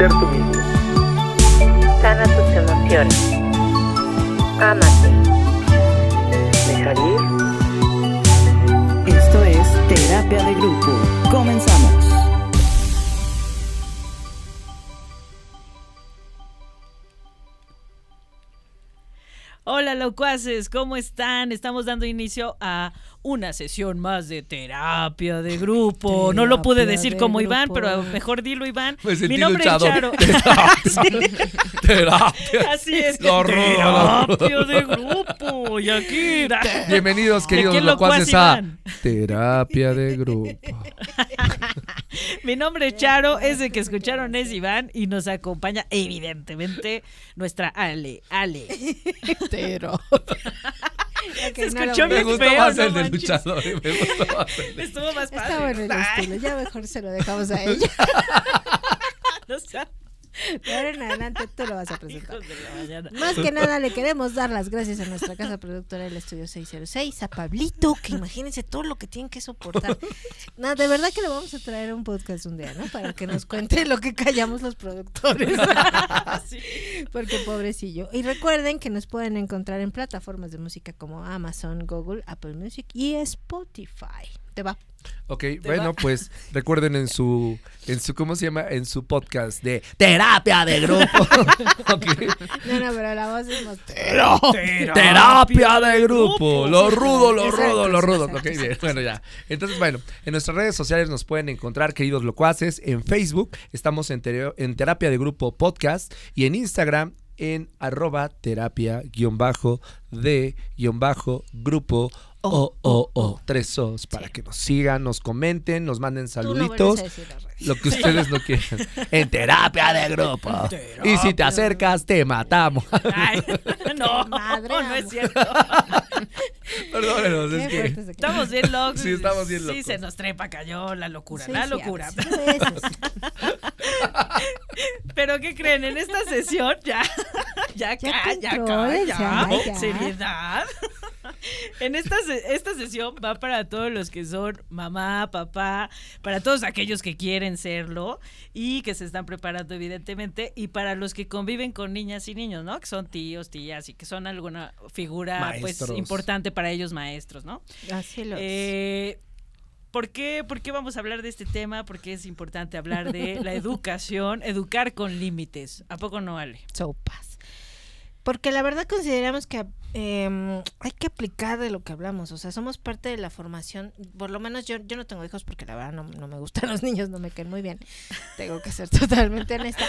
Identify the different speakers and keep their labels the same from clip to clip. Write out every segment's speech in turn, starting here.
Speaker 1: ser tú mismo.
Speaker 2: Sana tus emociones. Ámate.
Speaker 1: Dejar ir.
Speaker 3: Esto es Terapia de Grupo. Comenzamos.
Speaker 4: Locuaces, ¿cómo están? Estamos dando inicio a una sesión más de terapia de grupo. no lo pude decir
Speaker 5: de
Speaker 4: como Iván, pero mejor dilo Iván.
Speaker 6: Me sentí
Speaker 4: Mi nombre es. Charo.
Speaker 6: Terapia.
Speaker 4: Así es.
Speaker 6: Lo rudo, lo
Speaker 4: terapia de grupo. Y aquí.
Speaker 6: Bienvenidos, queridos locuaces, a? Terapia de Grupo.
Speaker 4: Mi nombre es Charo, ese que escucharon es Iván y nos acompaña evidentemente nuestra Ale. Ale.
Speaker 5: Pero.
Speaker 4: Se escuchó
Speaker 6: Me
Speaker 4: bien
Speaker 6: gustó
Speaker 4: feo,
Speaker 6: más
Speaker 4: no
Speaker 6: el de
Speaker 4: manches.
Speaker 6: luchador. Me gustó más el de-
Speaker 4: Estuvo más padre.
Speaker 5: Está bueno el estilo. Ya mejor se lo dejamos a ella.
Speaker 4: no sean
Speaker 5: De ahora en adelante tú lo vas a presentar. Más que nada le queremos dar las gracias a nuestra casa productora del Estudio 606, a Pablito, que imagínense todo lo que tienen que soportar. No, de verdad que le vamos a traer un podcast un día, ¿no? Para que nos cuente lo que callamos los productores.
Speaker 4: Sí.
Speaker 5: Porque pobrecillo. Y recuerden que nos pueden encontrar en plataformas de música como Amazon, Google, Apple Music y Spotify. Te va.
Speaker 6: Ok, bueno, pues recuerden en su, en su, ¿cómo se llama? En su podcast de Terapia de Grupo. Ok.
Speaker 5: No, no, pero la voz es más.
Speaker 6: Terapia de grupo. Lo rudo, lo
Speaker 5: Exacto,
Speaker 6: rudo, lo rudo.
Speaker 5: exacto,
Speaker 6: Ok, bien. Bueno, ya. Entonces, bueno, en nuestras redes sociales nos pueden encontrar, queridos locuaces. En Facebook estamos en, Tere- en Terapia de Grupo Podcast y en Instagram en arroba terapia guion bajo de guion bajo grupo o o o tres os para que nos sigan, nos comenten, nos manden
Speaker 5: Tú
Speaker 6: saluditos.
Speaker 5: a decir.
Speaker 6: Lo que ustedes no quieran. En terapia de grupo. Y si te acercas, te matamos.
Speaker 4: Ay, no,
Speaker 5: Madre
Speaker 4: no, es cierto.
Speaker 6: Perdónenos, es que.
Speaker 4: Estamos bien locos.
Speaker 6: Sí, estamos bien
Speaker 4: Sí,
Speaker 6: locos.
Speaker 4: se nos trepa, cayó la locura,
Speaker 5: Sí,
Speaker 4: la
Speaker 5: sí,
Speaker 4: locura. Pero ¿qué creen? En esta sesión ya, ya,
Speaker 5: Ya
Speaker 4: acá, ya, acá,
Speaker 5: controlense,
Speaker 4: ya,
Speaker 5: ya.
Speaker 4: seriedad. En esta, esta sesión va para todos los que son mamá, papá, para todos aquellos que quieren serlo y que se están preparando evidentemente y para los que conviven con niñas y niños, ¿no? Que son tíos, tías y que son alguna figura pues importante para ellos maestros, ¿no?
Speaker 5: Así lo es.
Speaker 4: Eh, ¿por, qué, ¿Por qué vamos a hablar de este tema? Porque es importante hablar de la educación, educar con límites. ¿A poco no, Ale?
Speaker 5: sopas. Porque la verdad consideramos que eh, hay que aplicar de lo que hablamos. O sea, somos parte de la formación. Por lo menos yo, yo no tengo hijos porque la verdad no, no me gustan los niños, no me caen muy bien. Tengo que ser totalmente honesta.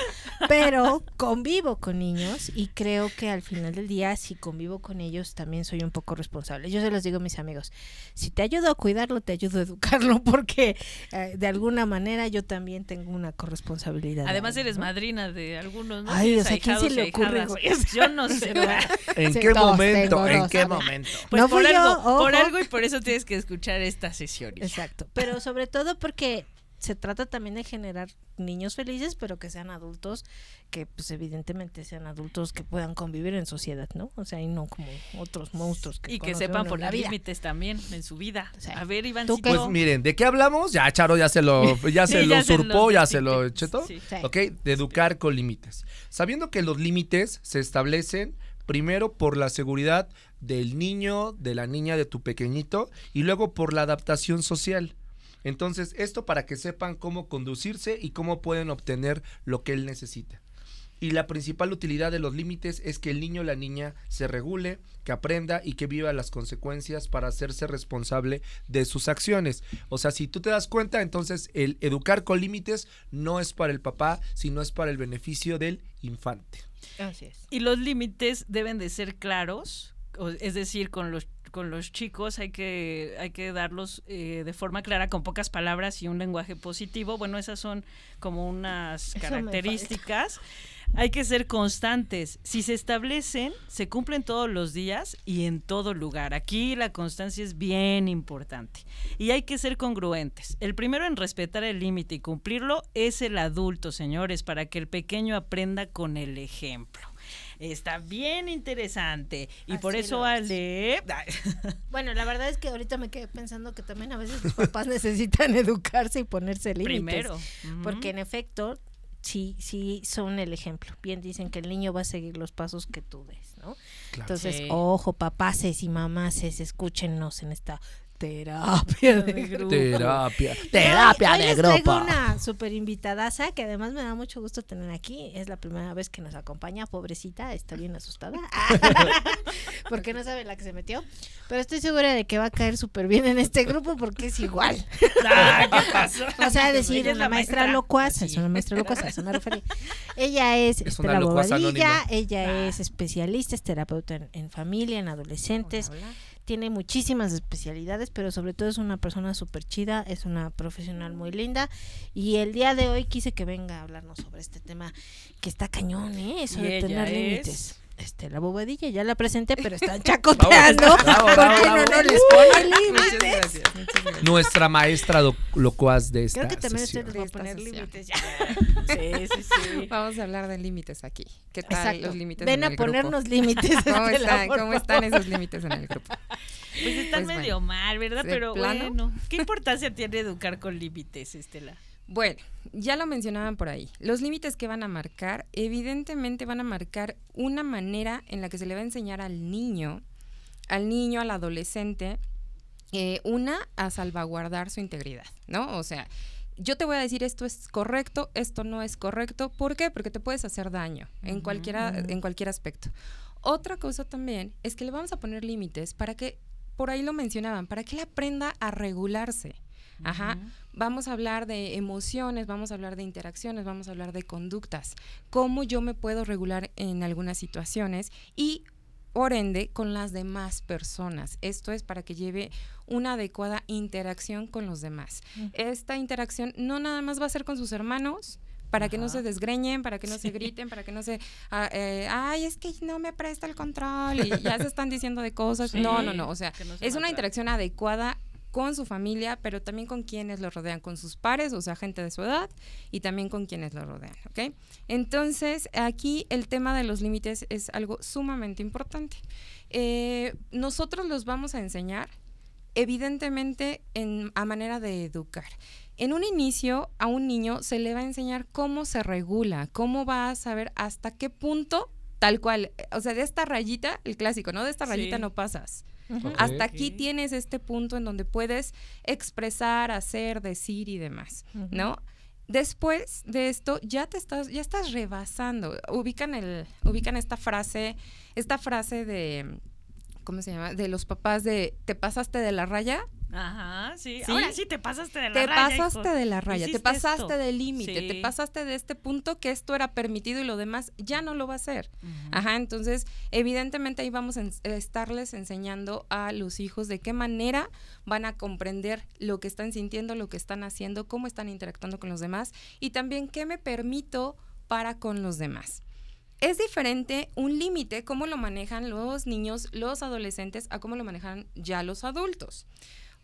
Speaker 5: Pero convivo con niños y creo que al final del día, si convivo con ellos, también soy un poco responsable. Yo se los digo a mis amigos. Si te ayudo a cuidarlo, te ayudo a educarlo porque eh, de alguna manera yo también tengo una corresponsabilidad.
Speaker 4: Además
Speaker 5: ahí,
Speaker 4: eres
Speaker 5: ¿no?
Speaker 4: madrina de algunos, ¿no?
Speaker 5: Ay, o sea, ¿quién se le ocurre?
Speaker 4: Yo no sé.
Speaker 6: ¿En qué
Speaker 5: dos,
Speaker 6: momento?
Speaker 5: tengo
Speaker 6: ¿En qué momento?
Speaker 4: Pues
Speaker 5: No
Speaker 4: por
Speaker 5: yo,
Speaker 4: algo, por algo y por eso tienes que escuchar esta sesión. hija.
Speaker 5: Exacto, pero sobre todo porque se trata también de generar niños felices, pero que sean adultos, que pues evidentemente sean adultos que puedan convivir en sociedad, ¿no? O sea, y no como otros monstruos que
Speaker 4: Y que sepan poner
Speaker 5: vida.
Speaker 4: límites también en su vida. A ver, Iván,
Speaker 5: ¿Tú?
Speaker 6: Pues miren, ¿de qué hablamos? Ya Charo ya se lo, ya se
Speaker 4: Sí,
Speaker 6: lo
Speaker 4: ya se
Speaker 6: usurpó,
Speaker 4: lo
Speaker 6: ya se lo chetó.
Speaker 4: Sí.
Speaker 5: Sí.
Speaker 6: Ok, de educar con límites. Sabiendo que los límites se establecen primero por la seguridad del niño, de la niña, de tu pequeñito, y luego por la adaptación social. Entonces, esto para que sepan cómo conducirse y cómo pueden obtener lo que él necesita. Y la principal utilidad de los límites es que el niño o la niña se regule, que aprenda y que viva las consecuencias para hacerse responsable de sus acciones. O sea, si tú te das cuenta, entonces el educar con límites no es para el papá, sino es para el beneficio del infante.
Speaker 5: Así es.
Speaker 4: Y los límites deben de ser claros, es decir, con los con los chicos hay que hay que darlos eh, de forma clara con pocas palabras y un lenguaje positivo. Bueno, esas son como unas
Speaker 5: Eso me
Speaker 4: características. Hay que ser constantes. Si se establecen, se cumplen todos los días y en todo lugar. Aquí la constancia es bien importante. Y hay que ser congruentes. El primero en respetar el límite y cumplirlo es el adulto, señores, para que el pequeño aprenda con el ejemplo. Está bien interesante. Y por eso. Ale.
Speaker 5: Bueno, la verdad es que ahorita me quedé pensando que también a veces los papás necesitan educarse y ponerse límites.
Speaker 4: Primero.
Speaker 5: Porque en efecto, sí, sí son el ejemplo. Bien dicen que el niño va a seguir los pasos que tú des, ¿no?
Speaker 6: Claro.
Speaker 5: Entonces,
Speaker 4: Sí.
Speaker 5: ojo, papaces y mamaces, escúchenos en esta terapia de grupo.
Speaker 6: Terapia. Terapia
Speaker 5: hoy
Speaker 6: de grupo.
Speaker 5: traigo una super invitadaza que además me da mucho gusto tener aquí. Es la primera vez que nos acompaña, pobrecita, está bien asustada. porque no sabe la que se metió. Pero estoy segura de que va a caer súper bien en este grupo porque es igual.
Speaker 4: Ah, ¿Qué pasó?
Speaker 5: O sea, decir
Speaker 4: Ella es
Speaker 5: una
Speaker 4: la
Speaker 5: maestra locuaz, es una maestra locuaz, a eso me refería. Ella es,
Speaker 6: Es una
Speaker 5: Bobadilla, ella es especialista, es terapeuta en, en familia, en adolescentes, tiene muchísimas especialidades, pero sobre todo es una persona súper chida, es una profesional muy linda y el día de hoy quise que venga a hablarnos sobre este tema que está cañón, ¿eh? Eso
Speaker 4: Y
Speaker 5: de tener
Speaker 4: es-
Speaker 5: límites. Este, la bobadilla, ya la presenté, pero están chacoteando.
Speaker 6: Bravo, bravo,
Speaker 5: ¿Por
Speaker 6: bravo,
Speaker 5: qué no, no les pone
Speaker 7: Muchas gracias, muchas gracias.
Speaker 6: Nuestra maestra locuaz de esta
Speaker 5: Creo que también
Speaker 6: sesión.
Speaker 5: ustedes les voy a poner límites ya.
Speaker 4: Sí, sí, sí.
Speaker 7: Vamos a hablar de límites aquí. ¿Qué tal
Speaker 5: Exacto.
Speaker 7: los límites
Speaker 5: Ven
Speaker 7: en
Speaker 5: a
Speaker 7: el grupo?
Speaker 5: ponernos límites.
Speaker 7: ¿Cómo
Speaker 5: Estela,
Speaker 7: están, ¿Cómo están esos límites en el grupo?
Speaker 4: Pues están
Speaker 7: Pues
Speaker 4: medio mal, ¿verdad?
Speaker 7: ¿De
Speaker 4: Pero
Speaker 7: plano?
Speaker 4: bueno, ¿qué importancia tiene educar con límites, Estela?
Speaker 7: Bueno, ya lo mencionaban por ahí. Los límites que van a marcar, evidentemente van a marcar una manera en la que se le va a enseñar al niño, al niño, al adolescente, eh, una, a salvaguardar su integridad, ¿no? O sea, yo te voy a decir esto es correcto, esto no es correcto. ¿Por qué? Porque te puedes hacer daño en, cualquiera, en cualquier aspecto. Otra cosa también es que le vamos a poner límites para que, por ahí lo mencionaban, para que él aprenda a regularse. Ajá. Vamos a hablar de emociones, vamos a hablar de interacciones, vamos a hablar de conductas. Cómo yo me puedo regular en algunas situaciones y, por ende, con las demás personas. Esto es para que lleve una adecuada interacción con los demás. Esta interacción no nada más va a ser con sus hermanos, para que no se desgreñen, para que no se griten, para que no se, ah, eh, ay, es que no me presta el control y ya se están diciendo de cosas. No, no, no, o sea,
Speaker 4: que no se
Speaker 7: es una interacción adecuada con su familia, pero también con quienes lo rodean, con sus pares, o sea, gente de su edad, y también con quienes lo rodean, ¿ok? Entonces, aquí el tema de los límites es algo sumamente importante. Eh, nosotros los vamos a enseñar, evidentemente, en, a manera de educar. En un inicio, a un niño se le va a enseñar cómo se regula, cómo va a saber hasta qué punto, tal cual, eh, o sea, de esta rayita, el clásico, ¿no? De esta rayita
Speaker 4: Sí.
Speaker 7: no pasas. Hasta aquí tienes este punto en donde puedes expresar, hacer, decir y demás, ¿no? Después de esto ya te estás ya estás rebasando. Ubican el ubican esta frase, esta frase de ¿cómo se llama? De los papás de te pasaste de la raya,
Speaker 4: Ajá, sí.
Speaker 7: ¿Sí?
Speaker 4: Ahora sí te pasaste de la
Speaker 7: te
Speaker 4: raya,
Speaker 7: pasaste
Speaker 4: hijo.
Speaker 7: de la raya, te pasaste
Speaker 4: esto.
Speaker 7: del límite,
Speaker 4: Sí.
Speaker 7: te pasaste de este punto que esto era permitido y lo demás ya no lo va a hacer. Ajá, entonces, evidentemente ahí vamos a estarles enseñando a los hijos de qué manera van a comprender lo que están sintiendo, lo que están haciendo, cómo están interactuando con los demás y también qué me permito para con los demás. Es diferente un límite, cómo lo manejan los niños, los adolescentes, a cómo lo manejan ya los adultos.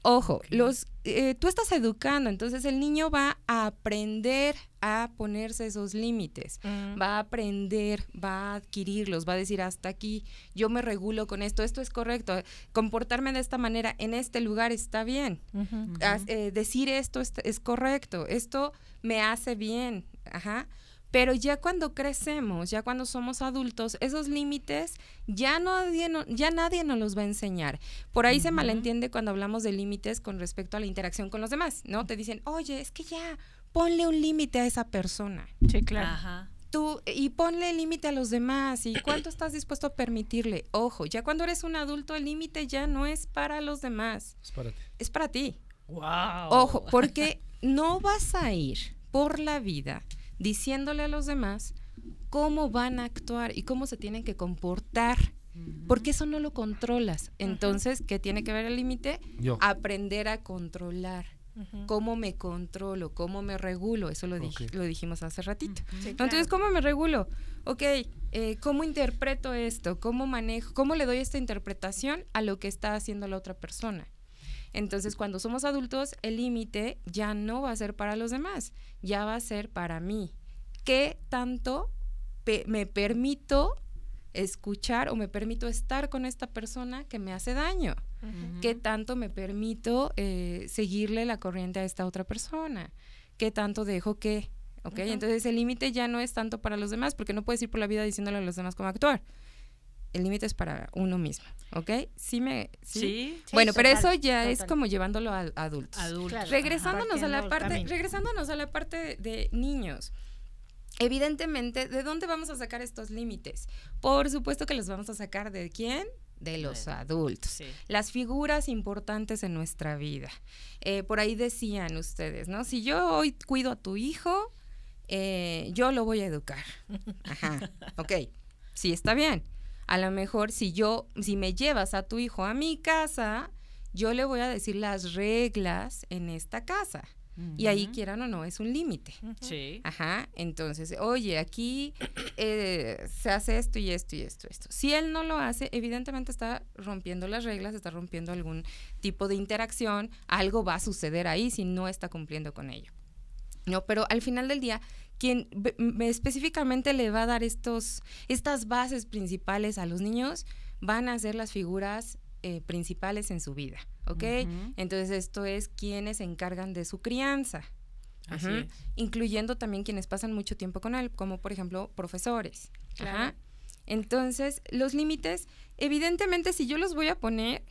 Speaker 7: Ojo, los, eh, tú estás educando, entonces el niño va a aprender a ponerse esos límites, va a aprender, va a adquirirlos, va a decir hasta aquí, yo me regulo con esto, esto es correcto, comportarme de esta manera en este lugar está bien, eh, decir esto es, es correcto, esto me hace bien, ajá. Pero ya cuando crecemos, ya cuando somos adultos, esos límites ya nadie, no- ya nadie nos los va a enseñar. Por ahí se malentiende cuando hablamos de límites con respecto a la interacción con los demás, ¿no? Te dicen, oye, es que ya ponle un límite a esa persona.
Speaker 5: Sí, claro.
Speaker 4: Ajá.
Speaker 7: Tú, y ponle límite a los demás. ¿Y cuánto estás dispuesto a permitirle? Ojo, ya cuando eres un adulto, el límite ya no es para los demás,
Speaker 6: Espérate.
Speaker 7: es para ti.
Speaker 4: Wow.
Speaker 7: Ojo, porque no vas a ir por la vida diciéndole a los demás cómo van a actuar y cómo se tienen que comportar, porque eso no lo controlas. Entonces, ¿qué tiene que ver el límite?
Speaker 6: Yo.
Speaker 7: Aprender a controlar. ¿Cómo me controlo? ¿Cómo me regulo? Eso lo, dij- lo dijimos hace ratito. Entonces. ¿cómo me regulo? Ok, eh, ¿cómo interpreto esto? ¿Cómo manejo? ¿Cómo le doy esta interpretación a lo que está haciendo la otra persona? Entonces, cuando somos adultos, el límite ya no va a ser para los demás, ya va a ser para mí. ¿Qué tanto pe- me permito escuchar o me permito estar con esta persona que me hace daño? ¿Qué tanto me permito eh, seguirle la corriente a esta otra persona? ¿Qué tanto dejo que, ¿ok? Entonces el límite ya no es tanto para los demás, porque no puedes ir por la vida diciéndole a los demás cómo actuar. El límite es para uno mismo, ¿ok? Sí me... Sí.
Speaker 4: Sí,
Speaker 7: bueno, pero
Speaker 5: total,
Speaker 7: eso ya es como llevándolo a a adultos.
Speaker 4: adultos.
Speaker 5: Claro.
Speaker 7: Regresándonos a la parte,
Speaker 5: camino.
Speaker 7: regresándonos a la parte de niños. Evidentemente, ¿de dónde vamos a sacar estos límites? Por supuesto que los vamos a sacar de quién? De los adultos.
Speaker 4: Sí.
Speaker 7: Las figuras importantes en nuestra vida. Eh, por ahí decían ustedes, ¿no? Si yo hoy cuido a tu hijo, eh, yo lo voy a educar. Ajá. Ok. Sí, está bien. A lo mejor si yo, si me llevas a tu hijo a mi casa, yo le voy a decir las reglas en esta casa. Y ahí, quieran o no, es un límite.
Speaker 4: Sí.
Speaker 7: Ajá, entonces, oye, aquí eh, se hace esto y esto y esto, esto. Si él no lo hace, evidentemente está rompiendo las reglas, está rompiendo algún tipo de interacción, algo va a suceder ahí si no está cumpliendo con ello. No, pero al final del día, quien específicamente le va a dar estos, estas bases principales a los niños van a ser las figuras eh, principales en su vida, ¿ok? Entonces esto es quienes se encargan de su crianza.
Speaker 4: Así
Speaker 7: Ujú.
Speaker 4: es.
Speaker 7: Incluyendo también quienes pasan mucho tiempo con él, como por ejemplo profesores. Ajá. Entonces, los límites, evidentemente, si yo los voy a poner,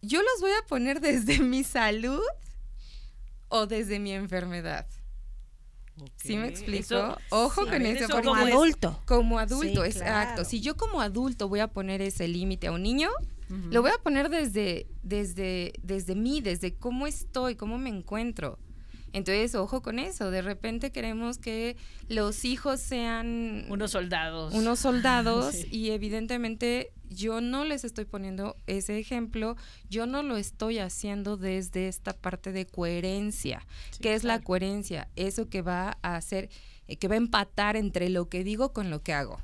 Speaker 7: yo los voy a poner desde mi salud o desde mi enfermedad. ¿Sí me explico?
Speaker 4: Eso-
Speaker 7: Ojo
Speaker 4: sí.
Speaker 7: con eso.
Speaker 5: Como adulto.
Speaker 7: como adulto,
Speaker 5: Sí,
Speaker 7: exacto.
Speaker 5: claro.
Speaker 7: Si yo como adulto voy a poner ese límite a un niño, lo voy a poner desde, desde, desde mí, desde cómo estoy, cómo me encuentro. Entonces, ojo con eso. De repente queremos que los hijos sean
Speaker 4: Unos soldados.
Speaker 7: unos soldados
Speaker 4: Sí.
Speaker 7: y evidentemente yo no les estoy poniendo ese ejemplo, yo no lo estoy haciendo desde esta parte de coherencia.
Speaker 4: Sí,
Speaker 7: ¿Qué es la coherencia? Eso que va a hacer, eh, que va a empatar entre lo que digo con lo que hago.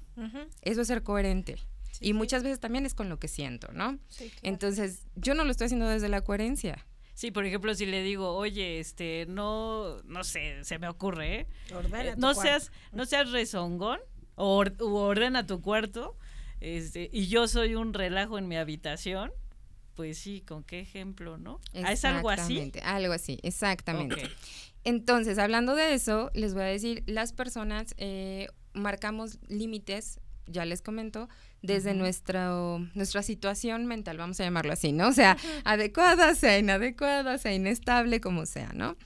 Speaker 7: Eso es ser coherente. y muchas veces también es con lo que siento, ¿no?
Speaker 5: Claro.
Speaker 7: Entonces, yo no lo estoy haciendo desde la coherencia.
Speaker 4: Sí, por ejemplo, si le digo, oye, este, no, no sé, se me ocurre, ¿eh?
Speaker 5: Ordena
Speaker 4: Eh,
Speaker 5: tu
Speaker 4: no
Speaker 5: cuarto.
Speaker 4: seas, no seas rezongón, o or- ordena tu cuarto, este, y yo soy un relajo en mi habitación, pues sí, ¿con qué ejemplo, no? Ah, ¿Es algo así?
Speaker 7: Exactamente, Algo así, exactamente. Entonces, hablando de eso, les voy a decir, las personas eh, marcamos límites, ya les comento, desde nuestro, nuestra situación mental, vamos a llamarlo así, ¿no? O sea, adecuada, sea inadecuada, sea inestable, como sea, ¿no?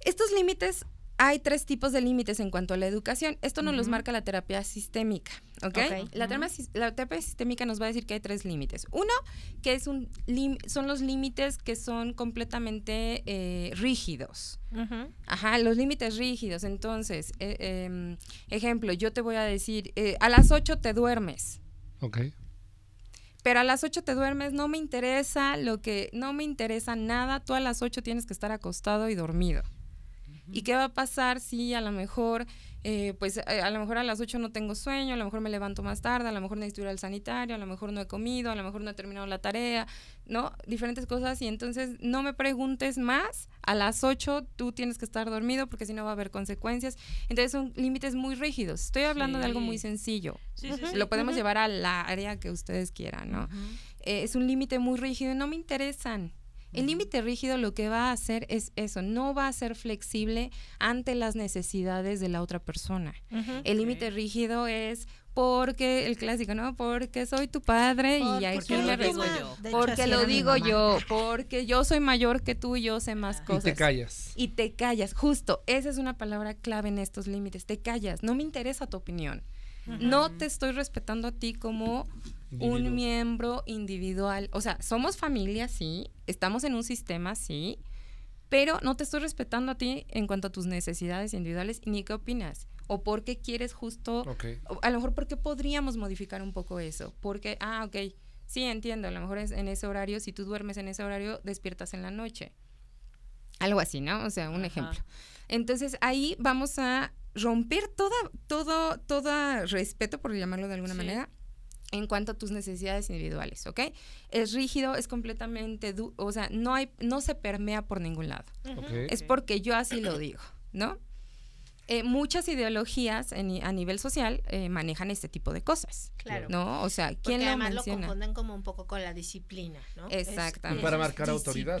Speaker 7: Estos límites, hay tres tipos de límites en cuanto a la educación. Esto nos los marca la terapia sistémica, ¿ok? La, terapia, la terapia sistémica nos va a decir que hay tres límites. Uno, que es un lim- son los límites que son completamente eh, rígidos.
Speaker 5: Ujú.
Speaker 7: Ajá, los límites rígidos. Entonces, eh, em, ejemplo, yo te voy a decir, eh, a las 8 te duermes,
Speaker 6: Ok.
Speaker 7: pero a las 8 te duermes, no me interesa lo que, no me interesa nada, tú a las 8 tienes que estar acostado y dormido. ¿Y qué va a pasar si a lo mejor, eh, pues eh, a lo mejor a las 8 no tengo sueño, a lo mejor me levanto más tarde, a lo mejor necesito ir al sanitario, a lo mejor no he comido, a lo mejor no he terminado la tarea, ¿no? Diferentes cosas y entonces no me preguntes más, a las 8 tú tienes que estar dormido porque si no va a haber consecuencias. Entonces son límites muy rígidos. Estoy hablando de algo muy sencillo.
Speaker 4: Sí, sí.
Speaker 7: Lo podemos llevar al área que ustedes quieran, ¿no? Eh, es un límite muy rígido y no me interesan. El límite rígido lo que va a hacer es eso, no va a ser flexible ante las necesidades de la otra persona. El límite rígido es porque, el clásico, ¿no? Porque soy tu padre y aquí
Speaker 4: Porque
Speaker 7: me
Speaker 4: lo digo yo.
Speaker 5: hecho,
Speaker 7: Porque lo digo yo, porque yo soy mayor que tú y yo sé más
Speaker 6: Y
Speaker 7: cosas.
Speaker 6: te callas.
Speaker 7: Y te callas, justo, esa es una palabra clave en estos límites, te callas, no me interesa tu opinión. No te estoy respetando a ti como
Speaker 6: Individuo.
Speaker 7: un miembro individual. O sea, somos familia, sí, estamos en un sistema, sí, pero no te estoy respetando a ti en cuanto a tus necesidades individuales ni qué opinas. O por qué quieres justo, a lo mejor por qué podríamos modificar un poco eso. Porque, ah, ok, sí, entiendo, a lo mejor es en ese horario, si tú duermes en ese horario, despiertas en la noche. Algo así, ¿no? O sea, un
Speaker 4: Ajá.
Speaker 7: ejemplo. Entonces ahí vamos a romper toda, todo, todo respeto, por llamarlo de alguna
Speaker 4: Sí.
Speaker 7: manera, en cuanto a tus necesidades individuales, ¿ok? Es rígido, es completamente, du- o sea, no hay, no se permea por ningún lado. Es porque yo así lo digo, ¿no? Eh, muchas ideologías en- a nivel social eh, manejan este tipo de cosas,
Speaker 5: Claro.
Speaker 7: ¿no? O sea,
Speaker 5: Porque
Speaker 7: ¿quién lo
Speaker 5: además lo confunden como un poco con la disciplina, ¿no? Es-
Speaker 7: Exactamente.
Speaker 5: es
Speaker 6: Para marcar autoridad, ¿no?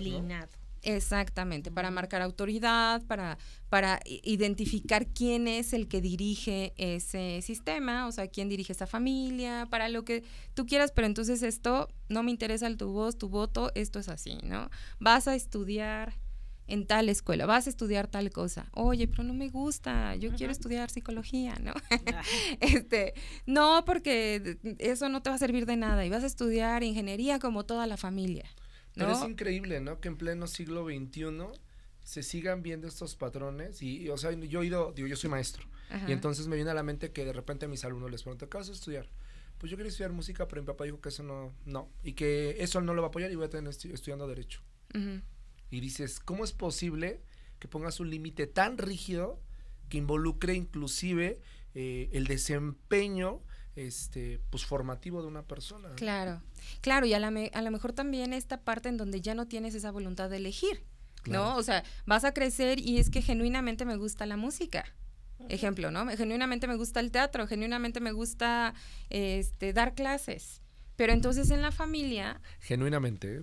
Speaker 7: Exactamente, para marcar autoridad, para, para identificar quién es el que dirige ese sistema, o sea, quién dirige esa familia, para lo que tú quieras, pero entonces esto no me interesa el tu voz, tu voto, esto es así, ¿no? Vas a estudiar en tal escuela, vas a estudiar tal cosa. Oye, pero no me gusta, yo quiero estudiar psicología, ¿no? este, no, porque eso no te va a servir de nada y vas a estudiar ingeniería como toda la familia.
Speaker 6: Pero es increíble, ¿no? Que en pleno siglo XXI se sigan viendo estos patrones y, y, o sea, yo he ido, digo, yo soy maestro
Speaker 7: Ajá.
Speaker 6: y entonces me viene a la mente que de repente a mis alumnos les pregunto, ¿qué vas a estudiar? Pues yo quería estudiar música, pero mi papá dijo que eso no, no, y que eso no lo va a apoyar y voy a tener estu- estudiando derecho. Y dices, ¿cómo es posible que pongas un límite tan rígido que involucre inclusive eh, el desempeño este pues formativo de una persona?
Speaker 7: Claro, claro, y a, la me- a lo mejor también esta parte en donde ya no tienes esa voluntad de elegir,
Speaker 6: Claro.
Speaker 7: ¿no? O sea, vas a crecer y es que genuinamente me gusta la música. Ejemplo, ¿no? Genuinamente me gusta el teatro, genuinamente me gusta este, dar clases. Pero entonces en la familia,
Speaker 6: Genuinamente.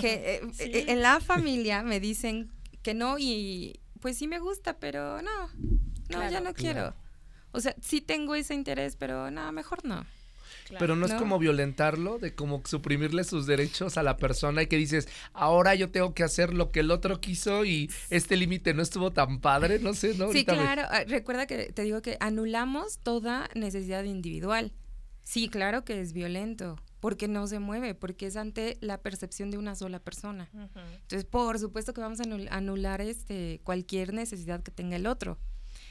Speaker 7: que, eh, eh, en la familia me dicen que no y pues sí me gusta, pero no, no, ya no quiero. O sea, sí tengo ese interés, pero no, mejor no.
Speaker 6: Pero no es
Speaker 7: ¿No?
Speaker 6: como violentarlo, de como suprimirle sus derechos a la persona y que dices, ahora yo tengo que hacer lo que el otro quiso y este límite no estuvo tan padre, no sé, ¿no?
Speaker 7: Sí,
Speaker 6: me-
Speaker 7: claro. ah, Recuerda que te digo que anulamos toda necesidad individual. Sí, claro que es violento, porque no se mueve, porque es ante la percepción de una sola persona. Entonces, por supuesto que vamos a anul- anular este, cualquier necesidad que tenga el otro.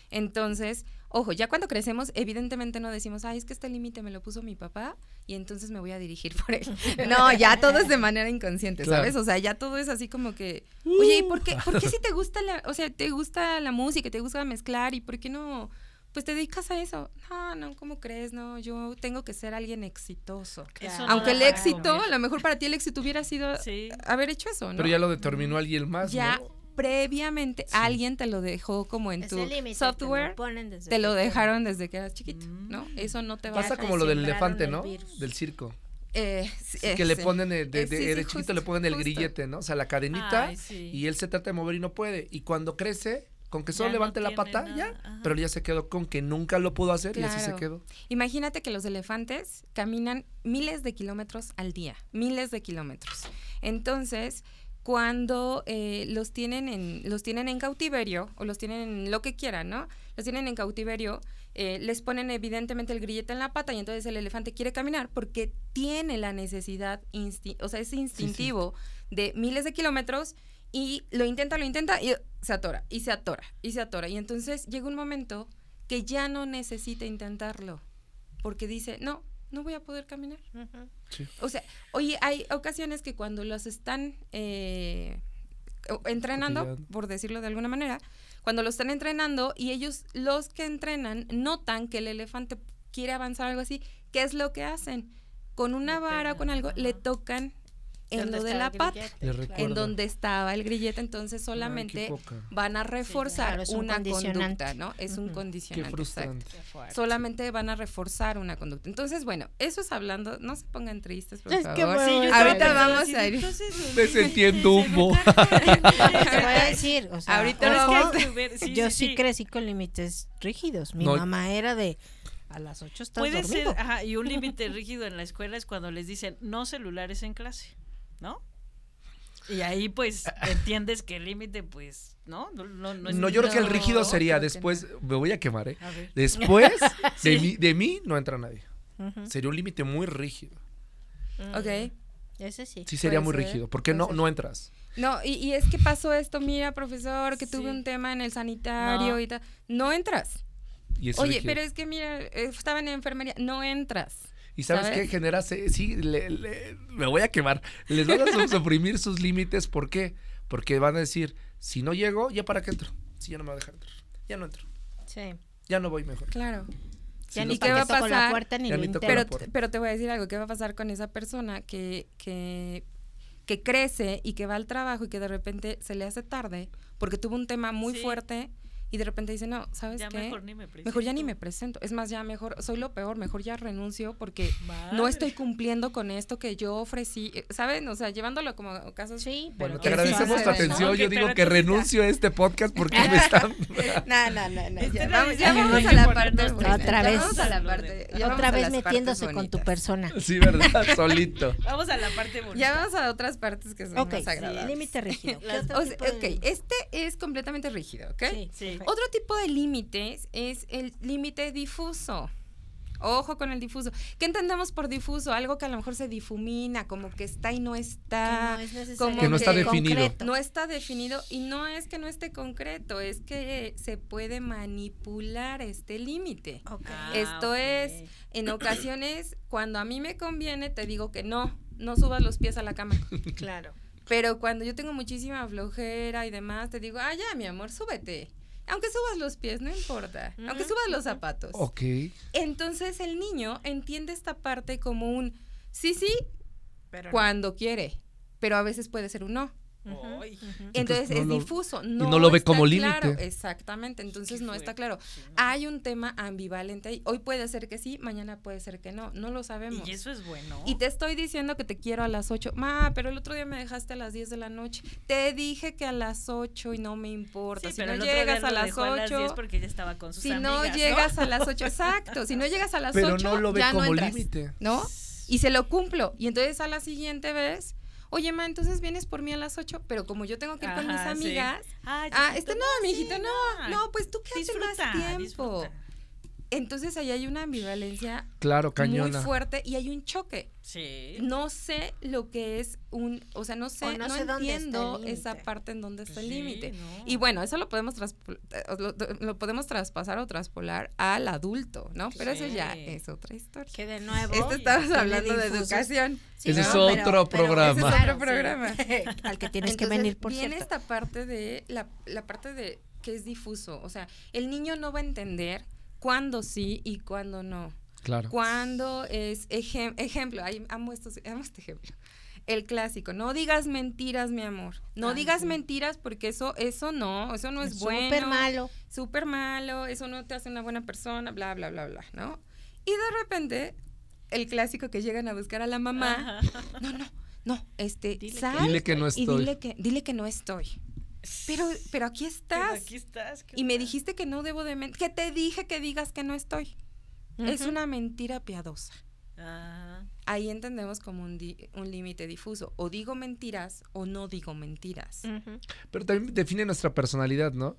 Speaker 7: Entonces, ojo, ya cuando crecemos, evidentemente no decimos, ay, es que este límite me lo puso mi papá y entonces me voy a dirigir por él. No, ya todo es de manera inconsciente,
Speaker 6: Claro.
Speaker 7: ¿sabes? O sea, ya todo es así como que, oye, ¿y por qué, por qué si te gusta la, o sea, te gusta la música, te gusta mezclar y por qué no, pues te dedicas a eso? No, no, ¿cómo crees? No, yo tengo que ser alguien exitoso.
Speaker 4: No
Speaker 7: Aunque el éxito,
Speaker 4: comer.
Speaker 7: a lo mejor para ti el éxito hubiera sido
Speaker 4: Sí.
Speaker 7: haber hecho eso, ¿no?
Speaker 6: Pero ya lo determinó alguien más,
Speaker 7: ya
Speaker 6: ¿no?
Speaker 7: Previamente alguien te lo dejó como en tu
Speaker 5: te
Speaker 7: software,
Speaker 5: lo ponen desde
Speaker 7: te lo dejaron desde que eras chiquito, ¿no?
Speaker 4: Mm.
Speaker 7: Eso no te va
Speaker 6: Pasa
Speaker 7: a...
Speaker 6: como lo del elefante,
Speaker 5: el
Speaker 6: ¿no? Del circo.
Speaker 7: Eh, sí,
Speaker 6: Sí, que le ponen de, de,
Speaker 7: Eh, sí,
Speaker 6: de-
Speaker 7: sí,
Speaker 6: de chiquito
Speaker 7: justo,
Speaker 6: le ponen el
Speaker 7: justo.
Speaker 6: grillete, ¿no? O sea, la cadenita
Speaker 4: Ay, sí.
Speaker 6: y él se trata de mover y no puede. Y cuando crece, con que solo
Speaker 4: Ya no
Speaker 6: levante la pata,
Speaker 4: nada,
Speaker 6: ya.
Speaker 4: ajá.
Speaker 6: Pero ya se quedó con que nunca lo pudo hacer y así se quedó.
Speaker 7: Imagínate que los elefantes caminan miles de kilómetros al día, miles de kilómetros. Entonces, cuando eh, los tienen en los tienen en cautiverio o los tienen en lo que quieran, ¿no? Los tienen en cautiverio, eh, les ponen evidentemente el grillete en la pata y entonces el elefante quiere caminar porque tiene la necesidad, insti- o sea, es instintivo de miles de kilómetros y lo intenta, lo intenta y se atora, y se atora, y se atora. Y entonces llega un momento que ya no necesita intentarlo porque dice, no, no voy a poder caminar.
Speaker 5: Ujú.
Speaker 6: Sí.
Speaker 7: O sea, oye, hay ocasiones que cuando los están eh, entrenando,
Speaker 6: Cotillando.
Speaker 7: por decirlo de alguna manera, cuando los están entrenando y ellos, los que entrenan, notan que el elefante quiere avanzar algo así, ¿qué es lo que hacen? Con una vara o con algo, le tocan en
Speaker 5: ¿Dónde
Speaker 7: lo de la pata, en donde estaba el grillete, entonces solamente van a reforzar
Speaker 5: claro, es un
Speaker 7: una conducta, ¿no? Es un.
Speaker 6: Qué
Speaker 7: condicionante. exacto.
Speaker 6: frustrante.
Speaker 7: Solamente van a reforzar una conducta. Entonces, bueno, eso es hablando, no se pongan tristes, por
Speaker 5: Es
Speaker 7: favor.
Speaker 5: que bueno,
Speaker 4: Sí, yo
Speaker 7: ahorita vamos
Speaker 4: así,
Speaker 7: a ir.
Speaker 4: entonces,
Speaker 6: Me sentí en Dumbo.
Speaker 5: Te voy a decir, o sea,
Speaker 7: Ahorita
Speaker 4: Pero es que
Speaker 5: ojo,
Speaker 4: sí,
Speaker 5: yo
Speaker 4: sí,
Speaker 5: crecí con límites rígidos. Mi
Speaker 6: No.
Speaker 5: mamá era de a las 8 estás
Speaker 4: Puede ser,
Speaker 5: dormido.
Speaker 4: ajá, y un límite rígido en la escuela es cuando les dicen no celulares en clase, ¿no? Y ahí pues entiendes que el límite pues, ¿no? No, no, no es
Speaker 6: No, yo creo que el
Speaker 7: No,
Speaker 6: rígido sería después, me voy a quemar, ¿eh?
Speaker 4: A ver.
Speaker 6: Después de, mí, de mí no entra nadie. Sería un límite muy rígido.
Speaker 7: Ok.
Speaker 5: Ese sí.
Speaker 6: Sí sería muy
Speaker 7: ser,
Speaker 6: rígido. ¿Por qué
Speaker 7: puede
Speaker 6: no,
Speaker 7: ser.
Speaker 6: no entras?
Speaker 7: No, y, y es que pasó esto, mira, profesor, que tuve un tema en el sanitario
Speaker 4: No.
Speaker 7: y tal. No entras.
Speaker 6: Y es
Speaker 7: Oye,
Speaker 6: rígido.
Speaker 7: pero es que mira, eh, estaba en enfermería. No entras.
Speaker 6: ¿Y sabes,
Speaker 7: ¿sabes?
Speaker 6: qué genera? se- Sí, le- le- me voy a quemar. Les van a su- suprimir sus límites. ¿Por qué? Porque van a decir, si no llego, ¿ya para qué entro? Si ya no me va a dejar entrar. Ya no entro.
Speaker 5: Sí.
Speaker 6: Ya no voy mejor.
Speaker 7: Claro.
Speaker 6: Si
Speaker 5: Ya
Speaker 6: los-
Speaker 5: ni
Speaker 7: qué va a
Speaker 5: pa' que toco la
Speaker 7: pasar?
Speaker 5: puerta ni
Speaker 6: Ya ni
Speaker 7: Pero, pero te voy a decir algo, ¿qué va a pasar con esa persona que, que, que crece y que va al trabajo y que de repente se le hace tarde porque tuvo un tema muy
Speaker 4: Sí.
Speaker 7: fuerte y de repente dice, no, ¿sabes
Speaker 4: Ya
Speaker 7: qué?
Speaker 4: mejor ni me presento.
Speaker 7: Mejor ya ni me presento. Es más, ya mejor, soy lo peor, mejor ya renuncio porque no estoy cumpliendo con esto que yo ofrecí, eh, ¿saben? O sea, llevándolo como casos.
Speaker 5: Sí,
Speaker 6: Bueno,
Speaker 5: pero
Speaker 6: te
Speaker 7: que sí
Speaker 6: agradecemos tu atención. Yo digo que renuncio a este podcast porque me están.
Speaker 7: No, no, no, no.
Speaker 4: Este
Speaker 7: Ya, vamos, ya a la parte.
Speaker 5: Otra vez.
Speaker 7: vamos a la parte. ya vamos
Speaker 5: otra vez metiéndose con tu persona.
Speaker 6: Sí, ¿verdad? Solito.
Speaker 4: Vamos a la parte bonita.
Speaker 7: Ya vamos a otras partes que son
Speaker 5: Ok,
Speaker 7: más
Speaker 5: sí,
Speaker 7: agradables.
Speaker 5: límite rígido. ¿Qué
Speaker 7: Las-
Speaker 5: otro
Speaker 7: o sea,
Speaker 5: tipo de
Speaker 7: ok, este es completamente rígido, ¿ok?
Speaker 5: Sí.
Speaker 4: Sí.
Speaker 7: Otro tipo de límites es el límite difuso. Ojo con el difuso. ¿Qué entendemos por difuso? Algo que a lo mejor se difumina, como que está y no está.
Speaker 5: Que no es necesario
Speaker 7: como
Speaker 6: Que no está
Speaker 5: que-
Speaker 6: definido.
Speaker 5: concreto.
Speaker 7: No está definido y no es que no esté concreto, es que se puede manipular este límite.
Speaker 5: Ok.
Speaker 4: Ah,
Speaker 7: Esto
Speaker 4: ok.
Speaker 7: es, en ocasiones, cuando a mí me conviene, te digo que no, no subas los pies a la cama.
Speaker 5: Claro.
Speaker 7: Pero cuando yo tengo muchísima flojera y demás, te digo, ah, ya, mi amor, súbete. Aunque subas los pies, no importa. Aunque subas los zapatos.
Speaker 6: Ok.
Speaker 7: Entonces el niño entiende esta parte como un sí, sí,
Speaker 4: Pero no.
Speaker 7: cuando quiere. Pero a veces puede ser un no. Entonces
Speaker 6: no
Speaker 7: es
Speaker 6: lo-
Speaker 7: difuso. No,
Speaker 6: no lo ve como
Speaker 7: claro.
Speaker 6: límite.
Speaker 7: Exactamente. Entonces no está claro. Hay un tema ambivalente ahí. Hoy puede ser que sí, mañana puede ser que no. No lo sabemos.
Speaker 4: Y eso es bueno.
Speaker 7: Y te estoy diciendo que te quiero a las 8. Ma, pero el otro día me dejaste a las 10 de la noche. Te dije que a las 8 y no me importa.
Speaker 4: Sí,
Speaker 7: si
Speaker 4: pero
Speaker 7: no
Speaker 4: el otro día
Speaker 7: llegas a
Speaker 4: lo
Speaker 7: las
Speaker 4: dejó a las 10
Speaker 7: 8.
Speaker 4: porque ella estaba con sus
Speaker 7: Si
Speaker 4: amigas,
Speaker 7: no llegas a las 8, exacto. Si no llegas a las
Speaker 6: Pero
Speaker 7: 8,
Speaker 6: no lo ve
Speaker 7: ya
Speaker 6: como límite.
Speaker 7: ¿No? Y se lo cumplo. Y entonces a la siguiente vez, oye, ma, entonces vienes por mí a las 8, pero como yo tengo que ir con mis
Speaker 4: sí.
Speaker 7: amigas. Ah,
Speaker 4: chiquito,
Speaker 7: este no,
Speaker 4: sí,
Speaker 7: mijito, no. No, pues tú quédate
Speaker 4: Disfruta,
Speaker 7: más tiempo.
Speaker 4: disfruta.
Speaker 7: Entonces ahí hay una ambivalencia
Speaker 6: Claro,
Speaker 7: muy fuerte y hay un choque.
Speaker 4: Sí.
Speaker 7: No sé lo que es un, o sea, no sé,
Speaker 5: O no
Speaker 7: no,
Speaker 5: sé dónde está el
Speaker 7: entiendo esa parte en donde está el
Speaker 4: Sí,
Speaker 7: límite.
Speaker 4: no.
Speaker 7: Y bueno, eso lo podemos eh, lo, lo podemos traspasar o traspolar al adulto, ¿no? Pero eso ya es otra historia.
Speaker 5: Que de nuevo.
Speaker 7: Esto estamos hablando de educación.
Speaker 5: Sí,
Speaker 6: Ese
Speaker 5: no,
Speaker 6: es
Speaker 5: pero-
Speaker 6: otro
Speaker 5: pero-
Speaker 6: programa.
Speaker 7: Ese es
Speaker 5: Claro,
Speaker 7: otro
Speaker 5: sí.
Speaker 7: programa.
Speaker 5: Al que tienes que venir, por
Speaker 7: viene
Speaker 5: cierto.
Speaker 7: esta parte de la, la parte de que es difuso, o sea, el niño no va a entender cuándo sí y cuándo no.
Speaker 6: Claro.
Speaker 7: Cuando es ejem- ejemplo, ay, amo, estos, amo este ejemplo. El clásico, no digas mentiras, mi amor. No
Speaker 4: Ay,
Speaker 7: digas
Speaker 4: sí.
Speaker 7: mentiras porque eso, eso no, eso no es, bueno.
Speaker 5: Súper malo.
Speaker 7: Súper malo, eso no te hace una buena persona, bla, bla, bla, bla, ¿no? Y de repente, el clásico que llegan a buscar a la mamá, no, no, no, este,
Speaker 4: Dile que-
Speaker 6: Dile que no
Speaker 7: y
Speaker 6: estoy.
Speaker 7: dile que, dile que no estoy. Pero, pero aquí
Speaker 4: Pero
Speaker 7: estás.
Speaker 4: aquí estás. ¿qué
Speaker 7: Y me dijiste que no debo de mentir, que te dije que digas que no estoy. Es una mentira piadosa.
Speaker 4: Ah,
Speaker 7: Ahí entendemos como un, di- un límite difuso. O digo mentiras o no digo mentiras.
Speaker 6: Pero también define nuestra personalidad, ¿no?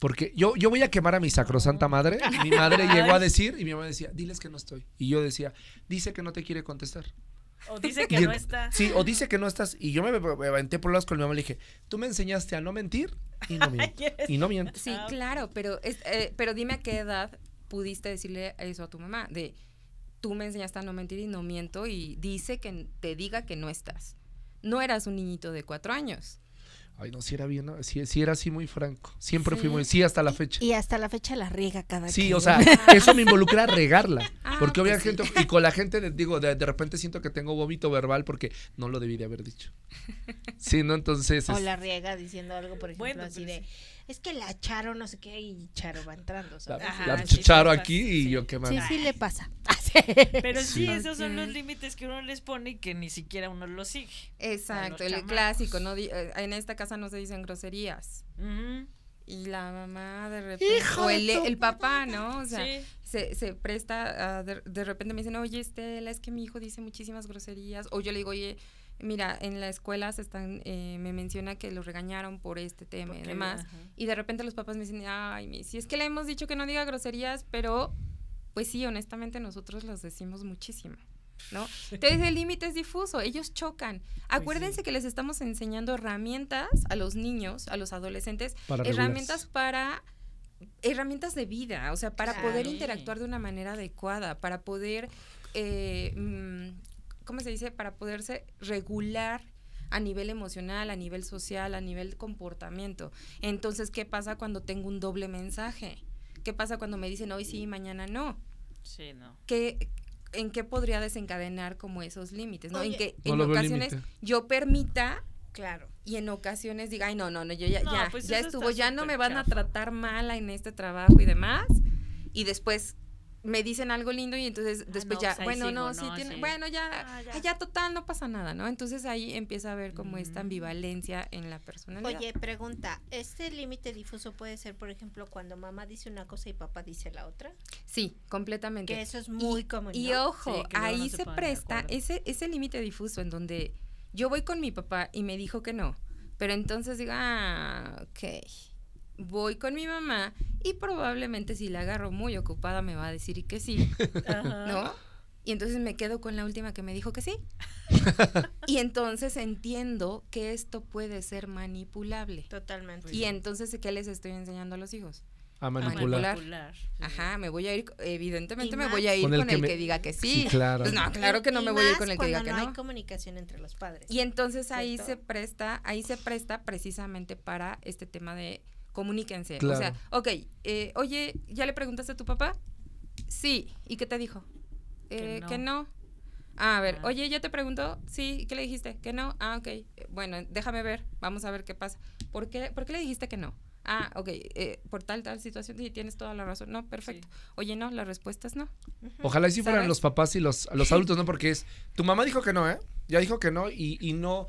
Speaker 6: Porque yo, yo voy a quemar a mi sacrosanta madre. Mi madre llegó a decir y mi mamá decía, diles que no estoy. Y yo decía, dice que no te quiere contestar.
Speaker 4: O dice que
Speaker 6: Y
Speaker 4: no está.
Speaker 6: Sí, o dice que no estás. Y yo me, aventé por los con mi mamá y le dije, tú me enseñaste a no mentir y no miento. y no miento.
Speaker 7: Sí,
Speaker 4: Ah,
Speaker 7: claro, pero, es, eh, pero dime a qué edad pudiste decirle eso a tu mamá. De, tú me enseñaste a no mentir y no miento y dice que te diga que no estás. No eras un niñito de cuatro años.
Speaker 6: Ay, no, si era bien, ¿no? Sí, sí era así muy franco. Siempre fui
Speaker 7: Sí.
Speaker 6: muy, sí, hasta la fecha.
Speaker 5: Y hasta la fecha la riega cada
Speaker 6: Sí,
Speaker 5: que-
Speaker 6: o sea, eso me involucra regarla.
Speaker 7: Ah,
Speaker 6: Porque
Speaker 7: pues
Speaker 6: obviamente, y con la gente, digo, de, de repente siento que tengo vómito verbal porque no lo debí de haber dicho. Sí, ¿no? Entonces,
Speaker 5: O
Speaker 6: es-
Speaker 5: la riega diciendo algo, por ejemplo,
Speaker 4: Bueno,
Speaker 5: así de, es que la Charo no sé qué y Charo va entrando,
Speaker 6: la.
Speaker 4: Ajá,
Speaker 6: la
Speaker 4: sí,
Speaker 6: charo aquí y
Speaker 4: sí.
Speaker 6: yo qué más.
Speaker 5: Sí, sí le pasa.
Speaker 4: Pero sí,
Speaker 6: Sí.
Speaker 4: esos son los límites que uno les pone y que ni siquiera uno los sigue.
Speaker 7: Exacto, el
Speaker 4: chamacos.
Speaker 7: clásico. No eh, en esta casa no se dicen groserías. Y la mamá de repente, o el, el papá, ¿no? O sea,
Speaker 4: Sí.
Speaker 7: se, se presta, a de, de repente me dicen, oye, Estela, es que mi hijo dice muchísimas groserías. O yo le digo, oye, mira, en la escuela se están, eh, me menciona que lo regañaron por este tema y demás.
Speaker 4: ajá.
Speaker 7: Y de repente los papás me dicen, ay, si es que le hemos dicho que no diga groserías, pero pues sí, honestamente nosotros las decimos muchísimo. ¿No? Entonces el límite es difuso, ellos chocan.
Speaker 4: Pues
Speaker 7: Acuérdense que les estamos enseñando herramientas a los niños, a los adolescentes,
Speaker 6: Para
Speaker 7: herramientas para herramientas de vida, o sea, para
Speaker 5: Claro.
Speaker 7: poder interactuar de una manera adecuada, para poder, eh, mm, ¿cómo se dice? Para poderse regular a nivel emocional, a nivel social, a nivel comportamiento. Entonces, ¿qué pasa cuando tengo un doble mensaje? ¿Qué pasa cuando me dicen hoy sí y mañana no?
Speaker 4: Sí, no.
Speaker 7: ¿Qué, ¿En qué podría desencadenar como esos límites? ¿no? en que en ocasiones yo permita
Speaker 5: Claro.
Speaker 7: y en ocasiones diga, ay, no, no, no, yo ya,
Speaker 4: No,
Speaker 7: ya,
Speaker 4: pues
Speaker 7: ya estuvo, ya no me van a tratar mal en este trabajo y demás. Y después me dicen algo lindo y entonces después
Speaker 4: no,
Speaker 7: ya,
Speaker 4: pues
Speaker 7: bueno,
Speaker 4: sigo,
Speaker 7: no, sí, tiene,
Speaker 4: Sí.
Speaker 7: bueno, ya,
Speaker 4: Ah, ya.
Speaker 7: ay, ya total, no pasa nada, ¿no? Entonces ahí empieza a ver como esta
Speaker 4: Mm.
Speaker 7: ambivalencia en la personalidad.
Speaker 5: Oye, pregunta, ¿este límite difuso puede ser, por ejemplo, cuando mamá dice una cosa y papá dice la otra?
Speaker 7: Sí, completamente.
Speaker 5: Que eso es muy común,
Speaker 7: Y
Speaker 5: ¿no?
Speaker 7: ojo,
Speaker 4: Sí,
Speaker 7: ahí
Speaker 4: no se
Speaker 7: presta ese, ese límite difuso en donde yo voy con mi papá y me dijo que no, pero entonces digo, ah, ok, voy con mi mamá y probablemente si la agarro muy ocupada me va a decir que sí,
Speaker 4: Ajá.
Speaker 7: ¿no? Y entonces me quedo con la última que me dijo que sí. y entonces entiendo que esto puede ser manipulable.
Speaker 5: Totalmente.
Speaker 7: Y entonces, ¿qué les estoy enseñando a los hijos?
Speaker 6: A
Speaker 7: manipular.
Speaker 6: manipular.
Speaker 7: Ajá, me voy a ir, evidentemente
Speaker 5: Y
Speaker 7: me voy a ir
Speaker 6: Con
Speaker 7: con
Speaker 6: el
Speaker 7: el,
Speaker 6: que
Speaker 7: diga que
Speaker 6: Sí,
Speaker 7: sí.
Speaker 6: claro.
Speaker 7: Pues no, claro que no
Speaker 5: Y
Speaker 7: me voy a ir con el que diga
Speaker 5: cuando
Speaker 7: que
Speaker 5: no
Speaker 7: no.
Speaker 5: hay comunicación entre los padres.
Speaker 7: Y entonces ahí
Speaker 5: ¿Cierto?
Speaker 7: se presta, ahí se presta precisamente para este tema de comuníquense.
Speaker 6: Claro.
Speaker 7: O sea, ok, eh, oye, ¿ya le preguntaste a tu papá? Sí. ¿Y qué te dijo?
Speaker 4: Que
Speaker 7: Eh,
Speaker 4: no.
Speaker 7: que no. Ah, a ver,
Speaker 4: Ah.
Speaker 7: oye, ¿ya te preguntó? Sí, ¿y qué le dijiste? Que no. Ah, ok. Eh, Bueno, déjame ver, vamos a ver qué pasa. ¿Por qué, ¿por qué le dijiste que no? Ah, ok, eh, por tal, tal situación, sí, tienes toda la razón. No, perfecto. Oye, no, la respuesta es no.
Speaker 6: Ojalá y sí fueran
Speaker 7: ¿Sabes?
Speaker 6: los papás y los, los adultos, ¿no? Porque es, tu mamá dijo que no, ¿eh? Ya dijo que no y, y no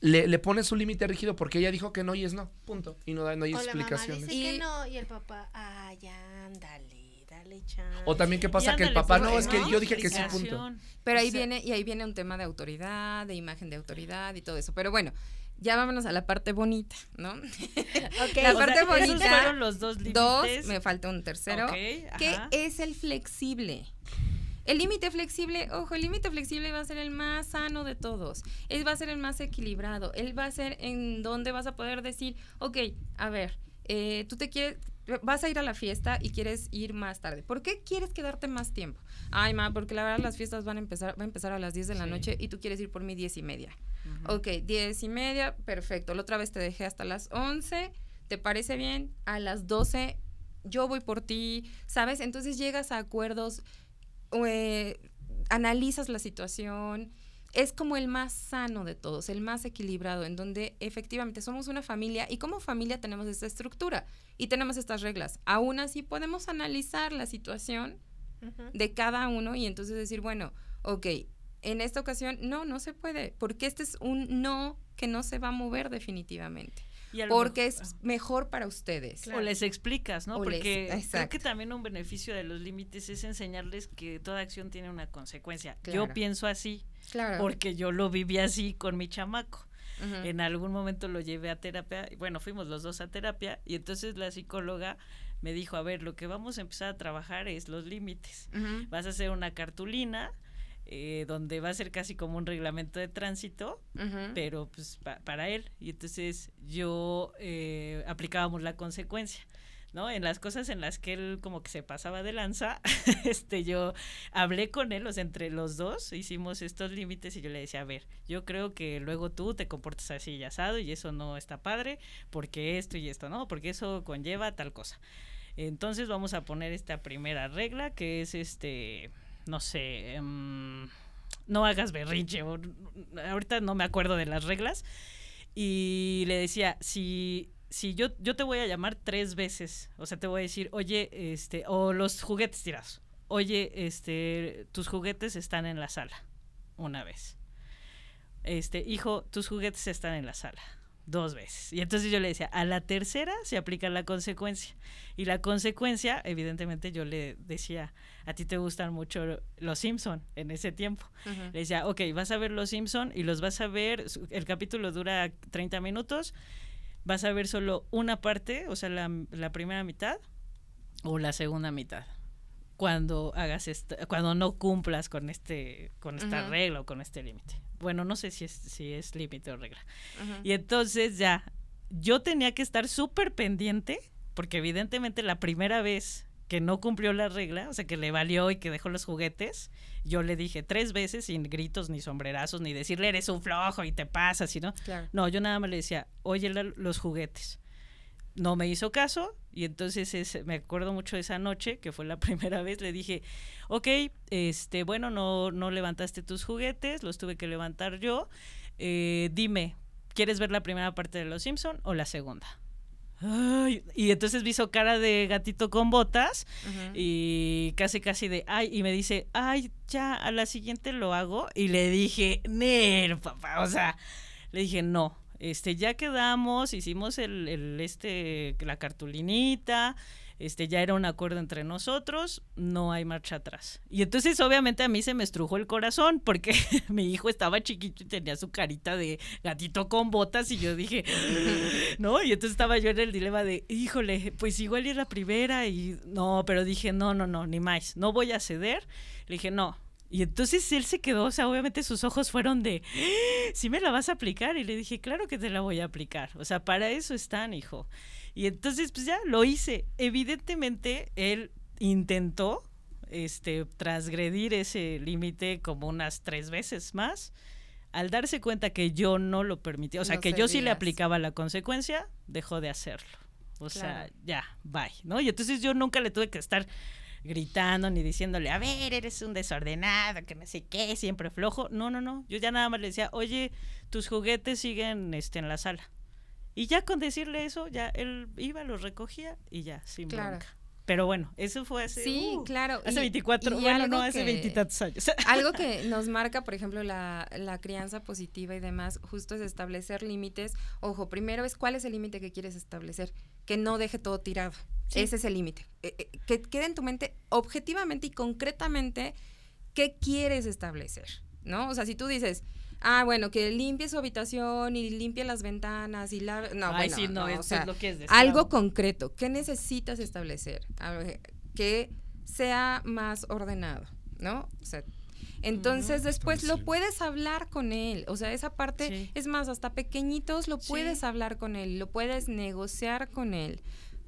Speaker 6: le, le pones un límite rígido porque ella dijo que no y es no, punto. Y no, da- no hay
Speaker 5: o la mamá
Speaker 6: explicaciones.
Speaker 5: dice que
Speaker 7: Y-
Speaker 5: no y el papá, ah, ya, ándale, dale chance.
Speaker 6: O también qué pasa que el papá, no, es que yo dije que sí, punto.
Speaker 7: Pero ahí
Speaker 5: O sea-
Speaker 7: viene, y ahí viene un tema de autoridad, de imagen de autoridad y todo eso. Pero bueno, ya vámonos a la parte bonita, ¿no? La
Speaker 4: O
Speaker 7: parte
Speaker 4: sea, esos
Speaker 7: bonita,
Speaker 4: fueron los dos límites.
Speaker 7: Dos, me falta un tercero,
Speaker 4: Ok,
Speaker 7: que
Speaker 4: ajá.
Speaker 7: es el flexible. El límite flexible, ojo, el límite flexible va a ser el más sano de todos. Él va a ser el más equilibrado. Él va a ser en donde vas a poder decir, ok, a ver, eh, tú te quieres, vas a ir a la fiesta y quieres ir más tarde. ¿Por qué quieres quedarte más tiempo? Ay, ma, porque la verdad las fiestas van a empezar, va a empezar a las 10 de la
Speaker 4: Sí.
Speaker 7: noche y tú quieres ir por mi 10 y media. Ok, 10 y media, perfecto. La otra vez te dejé hasta las 11. ¿Te parece bien? A las 12 yo voy por ti, ¿sabes? Entonces llegas a acuerdos, eh, analizas la situación. Es como el más sano de todos, el más equilibrado, en donde efectivamente somos una familia y como familia tenemos esta estructura y tenemos estas reglas. Aún así podemos analizar la situación de cada uno y entonces decir, bueno, ok, en esta ocasión no, no se puede, porque este es un no que no se va a mover definitivamente, porque
Speaker 4: mejor-
Speaker 7: es mejor para ustedes.
Speaker 4: O les explicas, ¿no?
Speaker 7: O les-
Speaker 4: Porque creo que también un beneficio de los límites es enseñarles que toda acción tiene una consecuencia.
Speaker 7: Claro.
Speaker 4: Yo pienso así,
Speaker 7: Claro.
Speaker 4: porque yo lo viví así con mi chamaco. En algún momento lo llevé a terapia, y bueno, fuimos los dos a terapia, y entonces la psicóloga me dijo, a ver, lo que vamos a empezar a trabajar es los límites. Vas a hacer una cartulina eh, donde va a ser casi como un reglamento de tránsito, pero pues pa- para él. Y entonces yo eh, aplicábamos la consecuencia. ¿no? En las cosas en las que él como que se pasaba de lanza, este yo hablé con él, o sea, entre los dos hicimos estos límites y yo le decía, a ver, yo creo que luego tú te comportas así y asado y eso no está padre, porque esto y esto, ¿no? Porque eso conlleva tal cosa. Entonces vamos a poner esta primera regla que es este, no sé, em, no hagas berrinche. ahorita no me acuerdo de las reglas. Y le decía, si, si yo, yo te voy a llamar tres veces, o sea, te voy a decir, oye, este, o los juguetes tirados, oye, este, tus juguetes están en la sala, una vez. Este, hijo, tus juguetes están en la sala, dos veces. Y entonces yo le decía, a la tercera se aplica la consecuencia. Y la consecuencia, evidentemente, yo le decía, a ti te gustan mucho los Simpson en ese tiempo. Le decía, ok, vas a ver Los Simpson y los vas a ver, el capítulo dura 30 minutos, vas a ver solo una parte, o sea, la, la primera mitad o la segunda mitad. Cuando hagas esta, cuando no cumplas con este, con esta regla o con este límite. Bueno, no sé si es, si es límite o regla. Y entonces ya, yo tenía que estar súper pendiente, porque evidentemente la primera vez que no cumplió la regla, o sea, que le valió y que dejó los juguetes, yo le dije tres veces sin gritos ni sombrerazos, ni decirle eres un flojo y te pasas, sino
Speaker 7: Claro.
Speaker 4: no, yo nada más le decía, oye la- los juguetes. No me hizo caso y entonces me acuerdo mucho de esa noche, que fue la primera vez, le dije, ok, este, bueno, no, no levantaste tus juguetes, los tuve que levantar yo, eh, dime, ¿quieres ver la primera parte de Los Simpson o la segunda? Ay, y entonces me hizo cara de gatito con botas y casi casi de ay y me dice ay ya a la siguiente lo hago y le dije ner papá o sea le dije no este ya quedamos hicimos el, el, este la cartulinita este ya era un acuerdo entre nosotros no hay marcha atrás y entonces obviamente a mí se me estrujó el corazón porque mi hijo estaba chiquito y tenía su carita de gatito con botas y yo dije ¿no? Y entonces estaba yo en el dilema de, híjole, pues igual ir la primera y no, pero dije, no, no, no, ni más, no voy a ceder. Le dije, no. Y entonces él se quedó, o sea, obviamente sus ojos fueron de, ¿sí me la vas a aplicar? Y le dije, claro que te la voy a aplicar. O sea, para eso están, hijo. Y entonces, pues ya lo hice. Evidentemente, él intentó este, transgredir ese límite como unas tres veces más al darse cuenta que yo no lo permitía, o sea,
Speaker 7: No
Speaker 4: que yo sí le aplicaba la consecuencia, dejó de hacerlo. O sea, ya, bye, ¿no? Y entonces yo nunca le tuve que estar gritando ni diciéndole, a ver, eres un desordenado, que no sé qué, siempre flojo. No, no, no. Yo ya nada más le decía, oye, tus juguetes siguen este, en la sala. Y ya con decirle eso, ya él iba, los recogía y ya, sin
Speaker 7: Claro.
Speaker 4: bronca. Pero bueno, eso fue hace,
Speaker 7: Sí,
Speaker 4: uh,
Speaker 7: claro.
Speaker 4: hace
Speaker 7: y-
Speaker 4: 24,
Speaker 7: y
Speaker 4: bueno, no, hace veintitantos años.
Speaker 7: Algo que nos marca, por ejemplo, la, la crianza positiva y demás, justo es establecer límites. Ojo, primero es cuál es el límite que quieres establecer, que no deje todo tirado. Ese es el límite. Eh, eh, que quede en tu mente objetivamente y concretamente qué quieres establecer, ¿no? O sea, si tú dices, ah, bueno, que limpie su habitación y limpie las ventanas y la... No,
Speaker 4: Ay,
Speaker 7: bueno,
Speaker 4: sí, no,
Speaker 7: o
Speaker 4: eso
Speaker 7: sea,
Speaker 4: es lo que es
Speaker 7: algo concreto. ¿Qué necesitas establecer? Ver, que sea más ordenado, ¿no? O sea, entonces después lo puedes hablar con él. O sea, esa parte,
Speaker 4: Sí.
Speaker 7: es más, hasta pequeñitos lo
Speaker 4: Sí.
Speaker 7: puedes hablar con él, lo puedes negociar con él.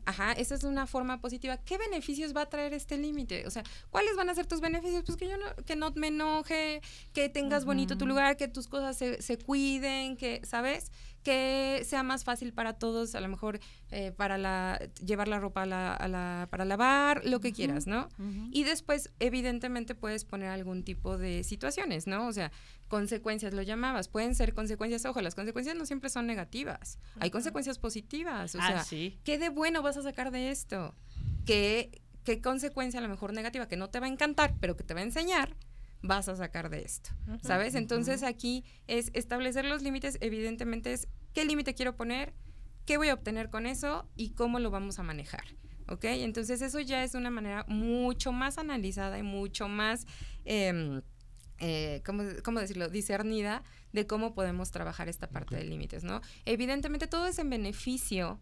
Speaker 7: Ajá, esa es una forma positiva. ¿Qué beneficios va a traer este límite? O sea, ¿cuáles van a ser tus beneficios? Pues que yo no, que no me enoje, que tengas bonito tu lugar, que tus cosas se, se cuiden, que, ¿sabes? Que sea más fácil para todos, a lo mejor eh, para la, llevar la ropa a la, a la- para lavar, lo que quieras, ¿no? Y después, evidentemente, puedes poner algún tipo de situaciones, ¿no? O sea, consecuencias lo llamabas. Pueden ser consecuencias, ojo, las consecuencias no siempre son negativas. Hay consecuencias positivas. O
Speaker 4: ah,
Speaker 7: sea,
Speaker 4: sí.
Speaker 7: ¿qué de bueno vas a sacar de esto? ¿Qué, ¿Qué consecuencia a lo mejor negativa que no te va a encantar, pero que te va a enseñar? Vas a sacar de esto, ¿sabes? Entonces aquí es establecer los límites, evidentemente es qué límite quiero poner, qué voy a obtener con eso y cómo lo vamos a manejar. ¿Ok? Entonces eso ya es una manera mucho más analizada y mucho más, eh, eh, ¿cómo, cómo decirlo?, discernida de cómo podemos trabajar esta parte de límites, ¿no? Evidentemente todo es en beneficio,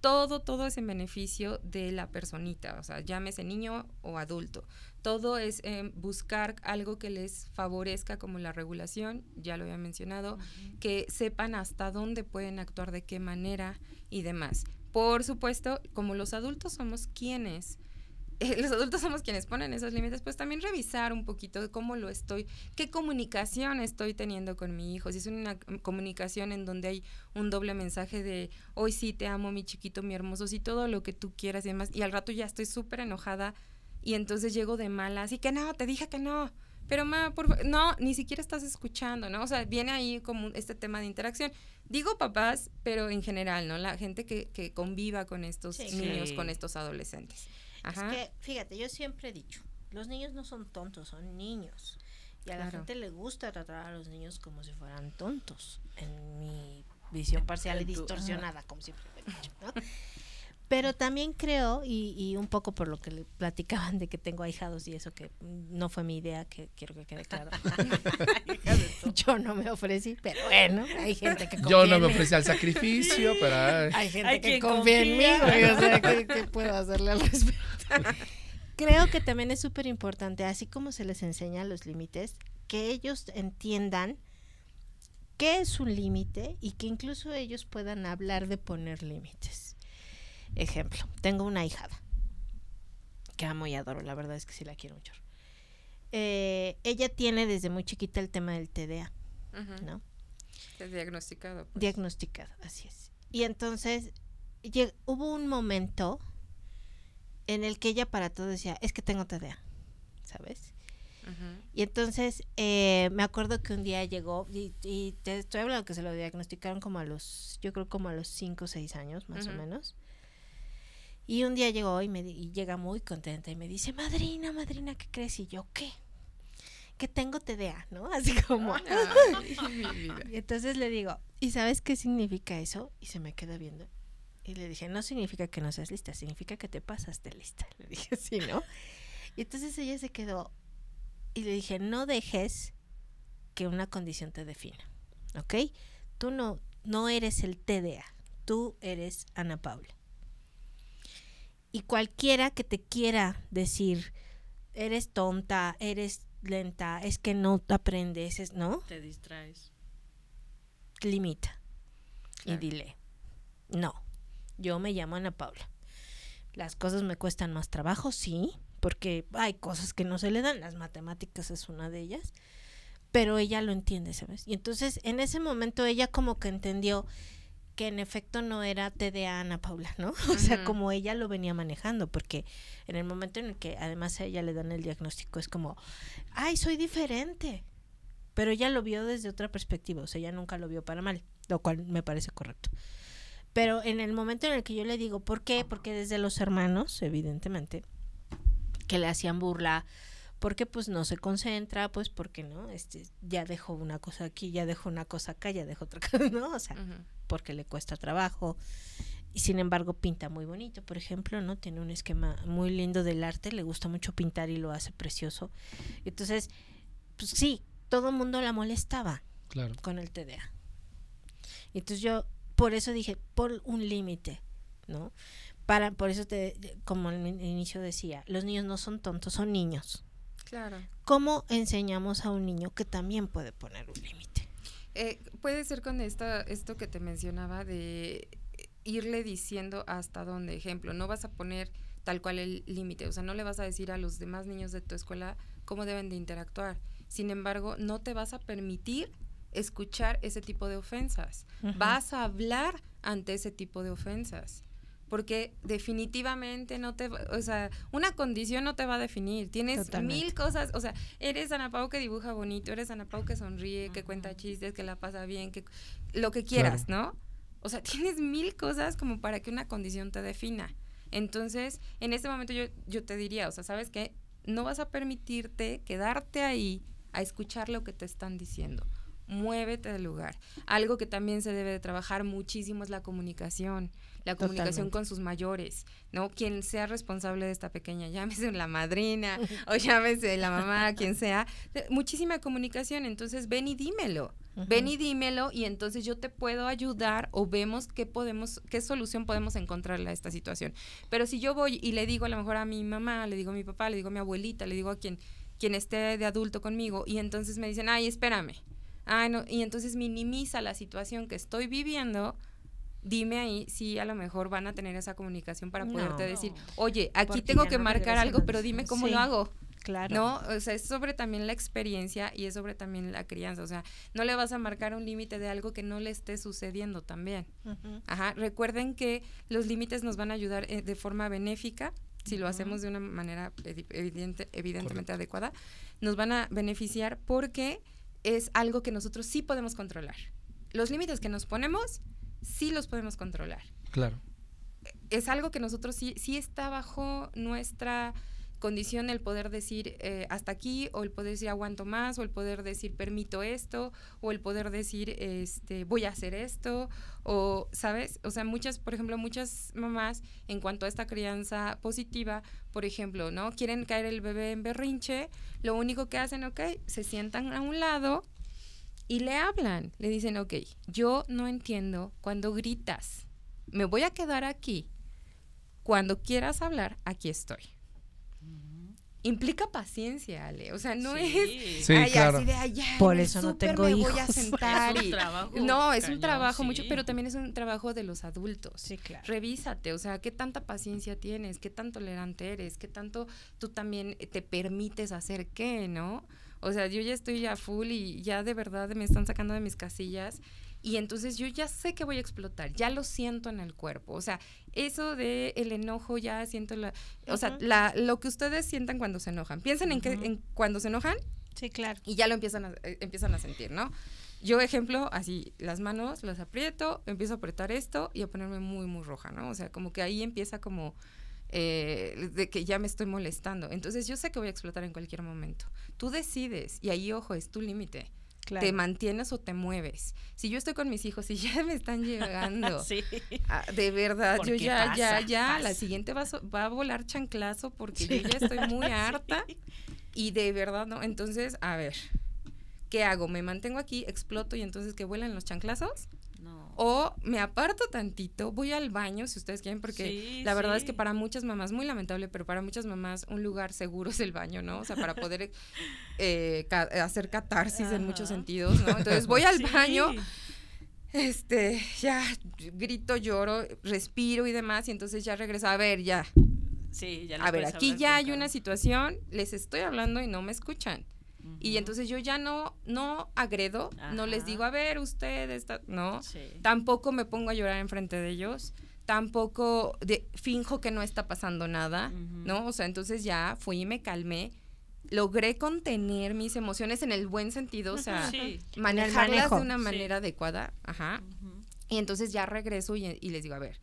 Speaker 7: todo, todo es en beneficio de la personita, o sea, llámese niño o adulto. Todo es eh, buscar algo que les favorezca como la regulación, ya lo había mencionado, que sepan hasta dónde pueden actuar, de qué manera y demás. Por supuesto, como los adultos somos quienes eh, los adultos somos quienes ponen esos límites, pues también revisar un poquito de cómo lo estoy, qué comunicación estoy teniendo con mi hijo, si es una comunicación en donde hay un doble mensaje de hoy sí te amo, mi chiquito, mi hermoso, sí todo lo que tú quieras y demás, y al rato ya estoy súper enojada y entonces llego de mala, así que no, te dije que no. Pero, ma, por no, ni siquiera estás escuchando, ¿no? O sea, viene ahí como este tema de interacción. Digo papás, pero en general, ¿no? La gente que, que conviva con estos
Speaker 5: Sí.
Speaker 7: niños, con estos adolescentes. Ajá.
Speaker 5: Es que, fíjate, yo siempre he dicho, los niños no son tontos, son niños. Y a la
Speaker 7: Claro.
Speaker 5: gente le gusta tratar a los niños como si fueran tontos, en mi visión parcial y distorsionada, como siempre he dicho, ¿no? Pero también creo, y, y un poco por lo que le platicaban de que tengo ahijados y eso que no fue mi idea, que quiero que quede claro. Yo no me ofrecí, pero bueno, hay gente que confía
Speaker 6: Yo no me ofrecí al sacrificio, pero ay,
Speaker 5: Hay gente
Speaker 4: Hay
Speaker 5: que confía, en mí, o sea, ¿qué, qué puedo hacerle al respecto? Creo que también es súper importante, así como se les enseña los límites, que ellos entiendan qué es un límite y que incluso ellos puedan hablar de poner límites. Ejemplo, tengo una hijada que amo y adoro, la verdad es que sí la quiero mucho. Eh, ella tiene desde muy chiquita el tema del TDA. ¿no?
Speaker 7: Es diagnosticado. pues.
Speaker 5: diagnosticado, así es. Y entonces hubo un momento en el que ella para todo decía, es que tengo TDA, ¿sabes? Y entonces eh, me acuerdo que un día llegó, y, y te estoy hablando que se lo diagnosticaron como a los, yo creo como a los 5 o 6 años más o menos. Y un día llegó y, me, y llega muy contenta y me dice, madrina, madrina, ¿qué crees? Y yo, ¿qué? Que tengo TDA, ¿no? Así como... Y entonces le digo, ¿y sabes qué significa eso? Y se me queda viendo. Y le dije, no significa que no seas lista, significa que te pasaste lista. Le dije, sí, ¿no? Y entonces ella se quedó y le dije, no dejes que una condición te defina, ¿ok? Tú no, no eres el TDA, tú eres Ana Paula. Y cualquiera que te quiera decir, eres tonta, eres lenta, es que no aprendes, es- ¿no?
Speaker 4: Te distraes.
Speaker 5: limita
Speaker 7: Claro.
Speaker 5: y dile, no, yo me llamo Ana Paula. Las cosas me cuestan más trabajo, sí, porque hay cosas que no se le dan, las matemáticas es una de ellas, pero ella lo entiende, ¿sabes? Y entonces en ese momento ella como que entendió que en efecto no era TDA Ana Paula, ¿no? O sea, como ella lo venía manejando, porque en el momento en el que además a ella le dan el diagnóstico es como, ay, soy diferente, pero ella lo vio desde otra perspectiva, o sea, ella nunca lo vio para mal, lo cual me parece correcto. Pero en el momento en el que yo le digo, ¿por qué? Porque desde los hermanos, evidentemente, que le hacían burla, porque pues no se concentra, pues porque no, este, ya dejó una cosa aquí, ya dejó una cosa acá, ya dejó otra cosa, ¿no? O sea, porque le cuesta trabajo. Y sin embargo pinta muy bonito, por ejemplo, ¿no? Tiene un esquema muy lindo del arte, le gusta mucho pintar y lo hace precioso. Entonces, pues sí, todo el mundo la molestaba
Speaker 6: Claro.
Speaker 5: con el TDA. Y entonces yo, por eso dije, por un límite, ¿no? Para, por eso te, como al in- inicio decía, los niños no son tontos, son niños.
Speaker 7: Claro.
Speaker 5: ¿Cómo enseñamos a un niño que también puede poner un límite?
Speaker 7: Eh, puede ser con esta, esto que te mencionaba de irle diciendo hasta dónde. Ejemplo, no vas a poner tal cual el límite, o sea, no le vas a decir a los demás niños de tu escuela cómo deben de interactuar. Sin embargo, no te vas a permitir escuchar ese tipo de ofensas. Vas a hablar ante ese tipo de ofensas. Porque definitivamente no te, va- o sea, una condición no te va a definir. Tienes
Speaker 5: Totalmente.
Speaker 7: mil cosas, o sea, eres Ana Pau que dibuja bonito, eres Ana Pau que sonríe, que cuenta chistes, que la pasa bien, que lo que quieras, ¿no? O sea, tienes mil cosas como para que una condición te defina. Entonces, en este momento yo, yo te diría, o sea, ¿sabes qué? No vas a permitirte quedarte ahí a escuchar lo que te están diciendo. Muévete del lugar. Algo que también se debe de trabajar muchísimo es la comunicación. La comunicación
Speaker 5: Totalmente.
Speaker 7: con sus mayores, ¿no? Quien sea responsable de esta pequeña, llámese la madrina o llámese la mamá, quien sea. Muchísima comunicación. Entonces, ven y dímelo. Ven y dímelo y entonces yo te puedo ayudar o vemos qué podemos, qué solución podemos encontrarle a esta situación. Pero si yo voy y le digo a lo mejor a mi mamá, le digo a mi papá, le digo a mi abuelita, le digo a quien, quien esté de adulto conmigo y entonces me dicen, ay, espérame. Ay, no, y entonces minimiza la situación que estoy viviendo. Dime ahí si a lo mejor van a tener esa comunicación para poderte
Speaker 5: No.
Speaker 7: decir, oye, aquí tengo que
Speaker 5: no
Speaker 7: marcar algo, pero dime cómo
Speaker 5: Sí.
Speaker 7: lo hago.
Speaker 5: Claro.
Speaker 7: ¿No? O sea, es sobre también la experiencia y es sobre también la crianza. O sea, no le vas a marcar un límite de algo que no le esté sucediendo también. Ajá. Recuerden que los límites nos van a ayudar eh, de forma benéfica si lo hacemos de una manera evidente, evidentemente adecuada. Nos van a beneficiar porque es algo que nosotros sí podemos controlar. Los límites que nos ponemos, sí los podemos controlar
Speaker 6: Claro.
Speaker 7: es algo que nosotros sí, sí está bajo nuestra condición el poder decir eh, hasta aquí o el poder decir aguanto más o el poder decir permito esto o el poder decir este voy a hacer esto o sabes o sea muchas por ejemplo muchas mamás en cuanto a esta crianza positiva por ejemplo no quieren caer el bebé en berrinche lo único que hacen ok se sientan a un lado y le hablan. Le dicen ok yo no entiendo cuando gritas me voy a quedar aquí. Cuando quieras hablar, aquí estoy. Implica paciencia, Ale. O sea, no
Speaker 4: Sí.
Speaker 7: es
Speaker 6: Sí,
Speaker 7: ay,
Speaker 6: claro.
Speaker 7: así de ya,
Speaker 5: Por eso no tengo
Speaker 7: me voy a
Speaker 5: hijos.
Speaker 7: sentar
Speaker 4: Es un trabajo
Speaker 7: No, es un trabajo
Speaker 4: sí.
Speaker 7: mucho, pero también es un trabajo de los adultos.
Speaker 5: Sí, claro.
Speaker 7: Revísate, o sea, qué tanta paciencia tienes, qué tan tolerante eres, qué tanto tú también te permites hacer qué, ¿no? O sea, yo ya estoy ya full y ya de verdad me están sacando de mis casillas y entonces yo ya sé que voy a explotar, ya lo siento en el cuerpo. O sea, eso de el enojo ya siento la, o sea, la, lo que ustedes sientan cuando se enojan. Piensen en que en cuando se enojan
Speaker 5: Sí, claro.
Speaker 7: y ya lo empiezan a, eh, empiezan a sentir, ¿no? Yo, ejemplo, así, las manos las aprieto, empiezo a apretar esto y a ponerme muy, muy roja, ¿no? O sea, como que ahí empieza como eh, de que ya me estoy molestando. Entonces yo sé que voy a explotar en cualquier momento. Tú decides y ahí, ojo, es tu límite.
Speaker 5: claro.
Speaker 7: Te mantienes o te mueves. Si yo estoy con mis hijos y ya me están llegando,
Speaker 4: Sí.
Speaker 7: ah, de verdad, yo ya, ya,
Speaker 4: pasa,
Speaker 7: ya, la siguiente va, so- va a volar chanclazo porque yo ya estoy muy harta y de verdad, ¿no? Entonces, a ver, ¿qué hago? ¿Me mantengo aquí, exploto y entonces que vuelan los chanclazos? O me aparto tantito, voy al baño, si ustedes quieren, porque
Speaker 4: Sí,
Speaker 7: la verdad es que para muchas mamás, muy lamentable, pero para muchas mamás un lugar seguro es el baño, ¿no? O sea, para poder eh, ca- hacer catarsis en muchos sentidos, ¿no? Entonces voy al
Speaker 4: Sí.
Speaker 7: baño, este, ya grito, lloro, respiro y demás, y entonces ya regreso, a ver, ya,
Speaker 4: Sí, ya
Speaker 7: a ver, aquí ya hay una situación, les estoy hablando y no me escuchan. Y entonces yo ya no, no agredo, no les digo, a ver, usted está, no,
Speaker 4: Sí.
Speaker 7: tampoco me pongo a llorar enfrente de ellos, tampoco de, finjo que no está pasando nada. ¿no? O sea, entonces ya fui y me calmé, logré contener mis emociones en el buen sentido, o sea,
Speaker 4: Sí.
Speaker 7: manejarlas de una
Speaker 4: Sí.
Speaker 7: manera adecuada, ajá.
Speaker 4: Ujú.
Speaker 7: Y entonces ya regreso y, y les digo, a ver,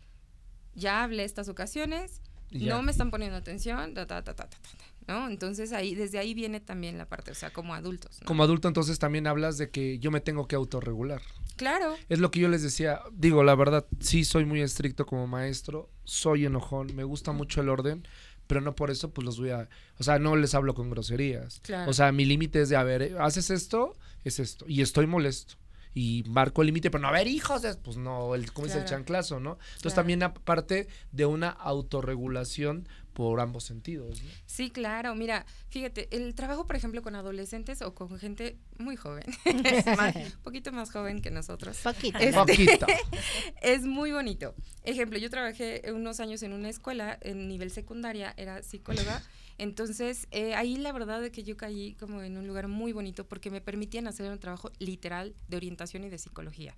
Speaker 7: ya hablé estas ocasiones,
Speaker 6: ya.
Speaker 7: no me están poniendo atención, ta, ta, ta, ta, ta, ta, ¿no? Entonces ahí, desde ahí viene también la parte, o sea, como adultos, ¿no?
Speaker 6: Como adulto entonces también hablas de que yo me tengo que autorregular.
Speaker 7: Claro,
Speaker 6: Es lo que yo les decía, digo, la verdad, sí soy muy estricto como maestro, soy enojón, me gusta mucho el orden, pero no por eso pues los voy a, o sea, no les hablo con groserías.
Speaker 7: claro.
Speaker 6: O sea, mi límite es de, a ver, eh, haces esto, es esto, y estoy molesto. Y marco el límite, pero no, a ver, hijos, es- pues no, el, como dice el chanclazo, ¿no? Entonces
Speaker 7: Claro.
Speaker 6: también aparte de una autorregulación por ambos sentidos, ¿no?
Speaker 7: Sí, claro. Mira, fíjate, el trabajo, por ejemplo, con adolescentes o con gente muy joven, más- un poquito más joven que nosotros,
Speaker 5: Poquito.
Speaker 7: Este-
Speaker 6: Poquito.
Speaker 7: es muy bonito. Ejemplo, yo trabajé unos años en una escuela en nivel secundaria, era psicóloga. Entonces, eh, ahí la verdad es que yo caí como en un lugar muy bonito porque me permitían hacer un trabajo literal de orientación y de psicología,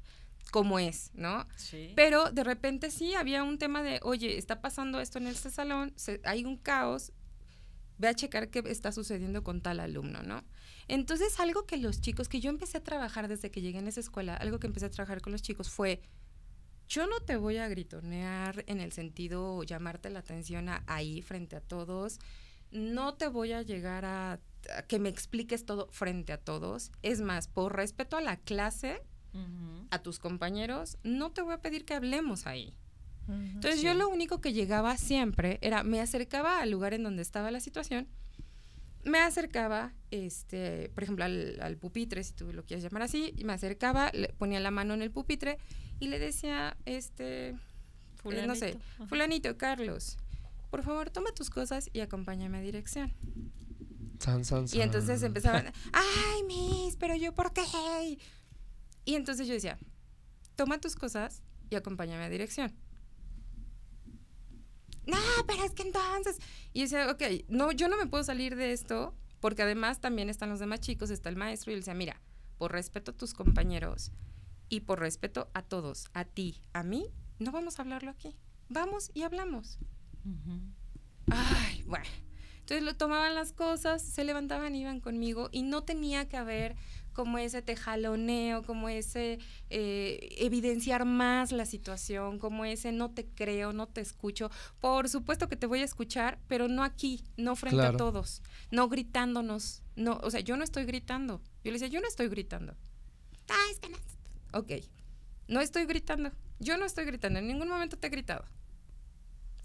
Speaker 7: como es, ¿no?
Speaker 4: Sí.
Speaker 7: Pero de repente sí había un tema de, oye, está pasando esto en este salón, se- hay un caos, ve a checar qué está sucediendo con tal alumno, ¿no? Entonces, algo que los chicos, que yo empecé a trabajar desde que llegué en esa escuela, algo que empecé a trabajar con los chicos fue, yo no te voy a gritonear en el sentido llamarte la atención a- ahí frente a todos, no te voy a llegar a, a que me expliques todo frente a todos. Es más, por respeto a la clase, A tus compañeros, no te voy a pedir que hablemos ahí. Entonces yo lo único que llegaba siempre era, me acercaba al lugar en donde estaba la situación, me acercaba, este, por ejemplo, al, al pupitre, si tú lo quieres llamar así, y me acercaba, le ponía la mano en el pupitre y le decía, este, eh, no sé,
Speaker 4: Fulanito, ajá.
Speaker 7: fulanito, Carlos, por favor, toma tus cosas y acompáñame a dirección.
Speaker 6: San, san,
Speaker 7: Y entonces empezaban, ay, Miss, pero yo por qué. Y entonces yo decía, toma tus cosas y acompáñame a dirección. No, pero es que entonces. Y yo decía, ok, no, yo no me puedo salir de esto, porque además también están los demás chicos, está el maestro, y él decía, mira, por respeto a tus compañeros y por respeto a todos, a ti, a mí, no vamos a hablarlo aquí. Vamos y hablamos. Ay, bueno. Entonces lo tomaban las cosas, se levantaban, iban conmigo y no tenía que haber como ese tejaloneo, como ese eh, evidenciar más la situación, como ese no te creo, no te escucho. Por supuesto que te voy a escuchar, pero no aquí, no frente
Speaker 6: Claro.
Speaker 7: a todos, no gritándonos. No, o sea, yo no estoy gritando. Yo le decía, yo no estoy gritando. Ah, es que no. Ok, no estoy gritando. Yo no estoy gritando, en ningún momento te he gritado.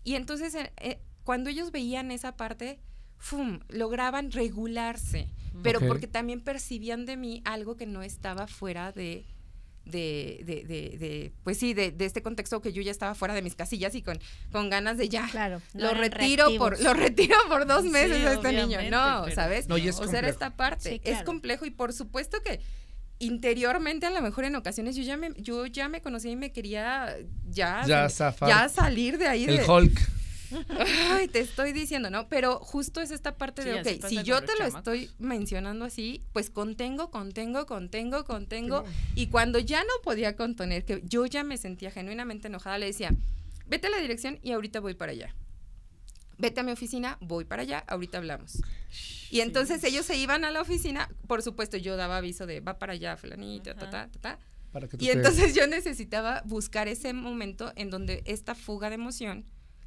Speaker 7: Y entonces, eh, eh, cuando ellos veían esa parte, ¡fum! lograban regularse, pero
Speaker 6: Ok.
Speaker 7: porque también percibían de mí algo que no estaba fuera de, de, de, de- de- pues sí, de, de este contexto que yo ya estaba fuera de mis casillas y con, con ganas de ya.
Speaker 5: Claro. no
Speaker 7: Lo retiro por lo retiro por dos
Speaker 4: Sí,
Speaker 7: meses a este niño. No,
Speaker 4: pero-
Speaker 7: ¿sabes?
Speaker 6: No, y es
Speaker 7: o sea, esta parte.
Speaker 5: Sí,
Speaker 7: Es complejo y por supuesto que interiormente a lo mejor en ocasiones yo ya me, yo ya me conocía y me quería ya,
Speaker 6: Ya
Speaker 7: salir de ahí
Speaker 6: El
Speaker 7: de,
Speaker 6: Hulk.
Speaker 7: Ay, te estoy diciendo, ¿no? Pero justo es esta parte
Speaker 4: Sí,
Speaker 7: de, ok, si yo te lo
Speaker 4: chamacos.
Speaker 7: estoy mencionando así, pues contengo, contengo, contengo, contengo. Y cuando ya no podía contener, que yo ya me sentía genuinamente enojada, le decía, vete a la dirección y ahorita voy para allá. Vete a mi oficina, voy para allá, ahorita hablamos. Y entonces ellos se iban a la oficina, por supuesto yo daba aviso de, va para allá, fulanita, ta, ta, ta, ta.
Speaker 6: Para que tú
Speaker 7: Y
Speaker 6: te-
Speaker 7: entonces yo necesitaba buscar ese momento en donde esta fuga de emoción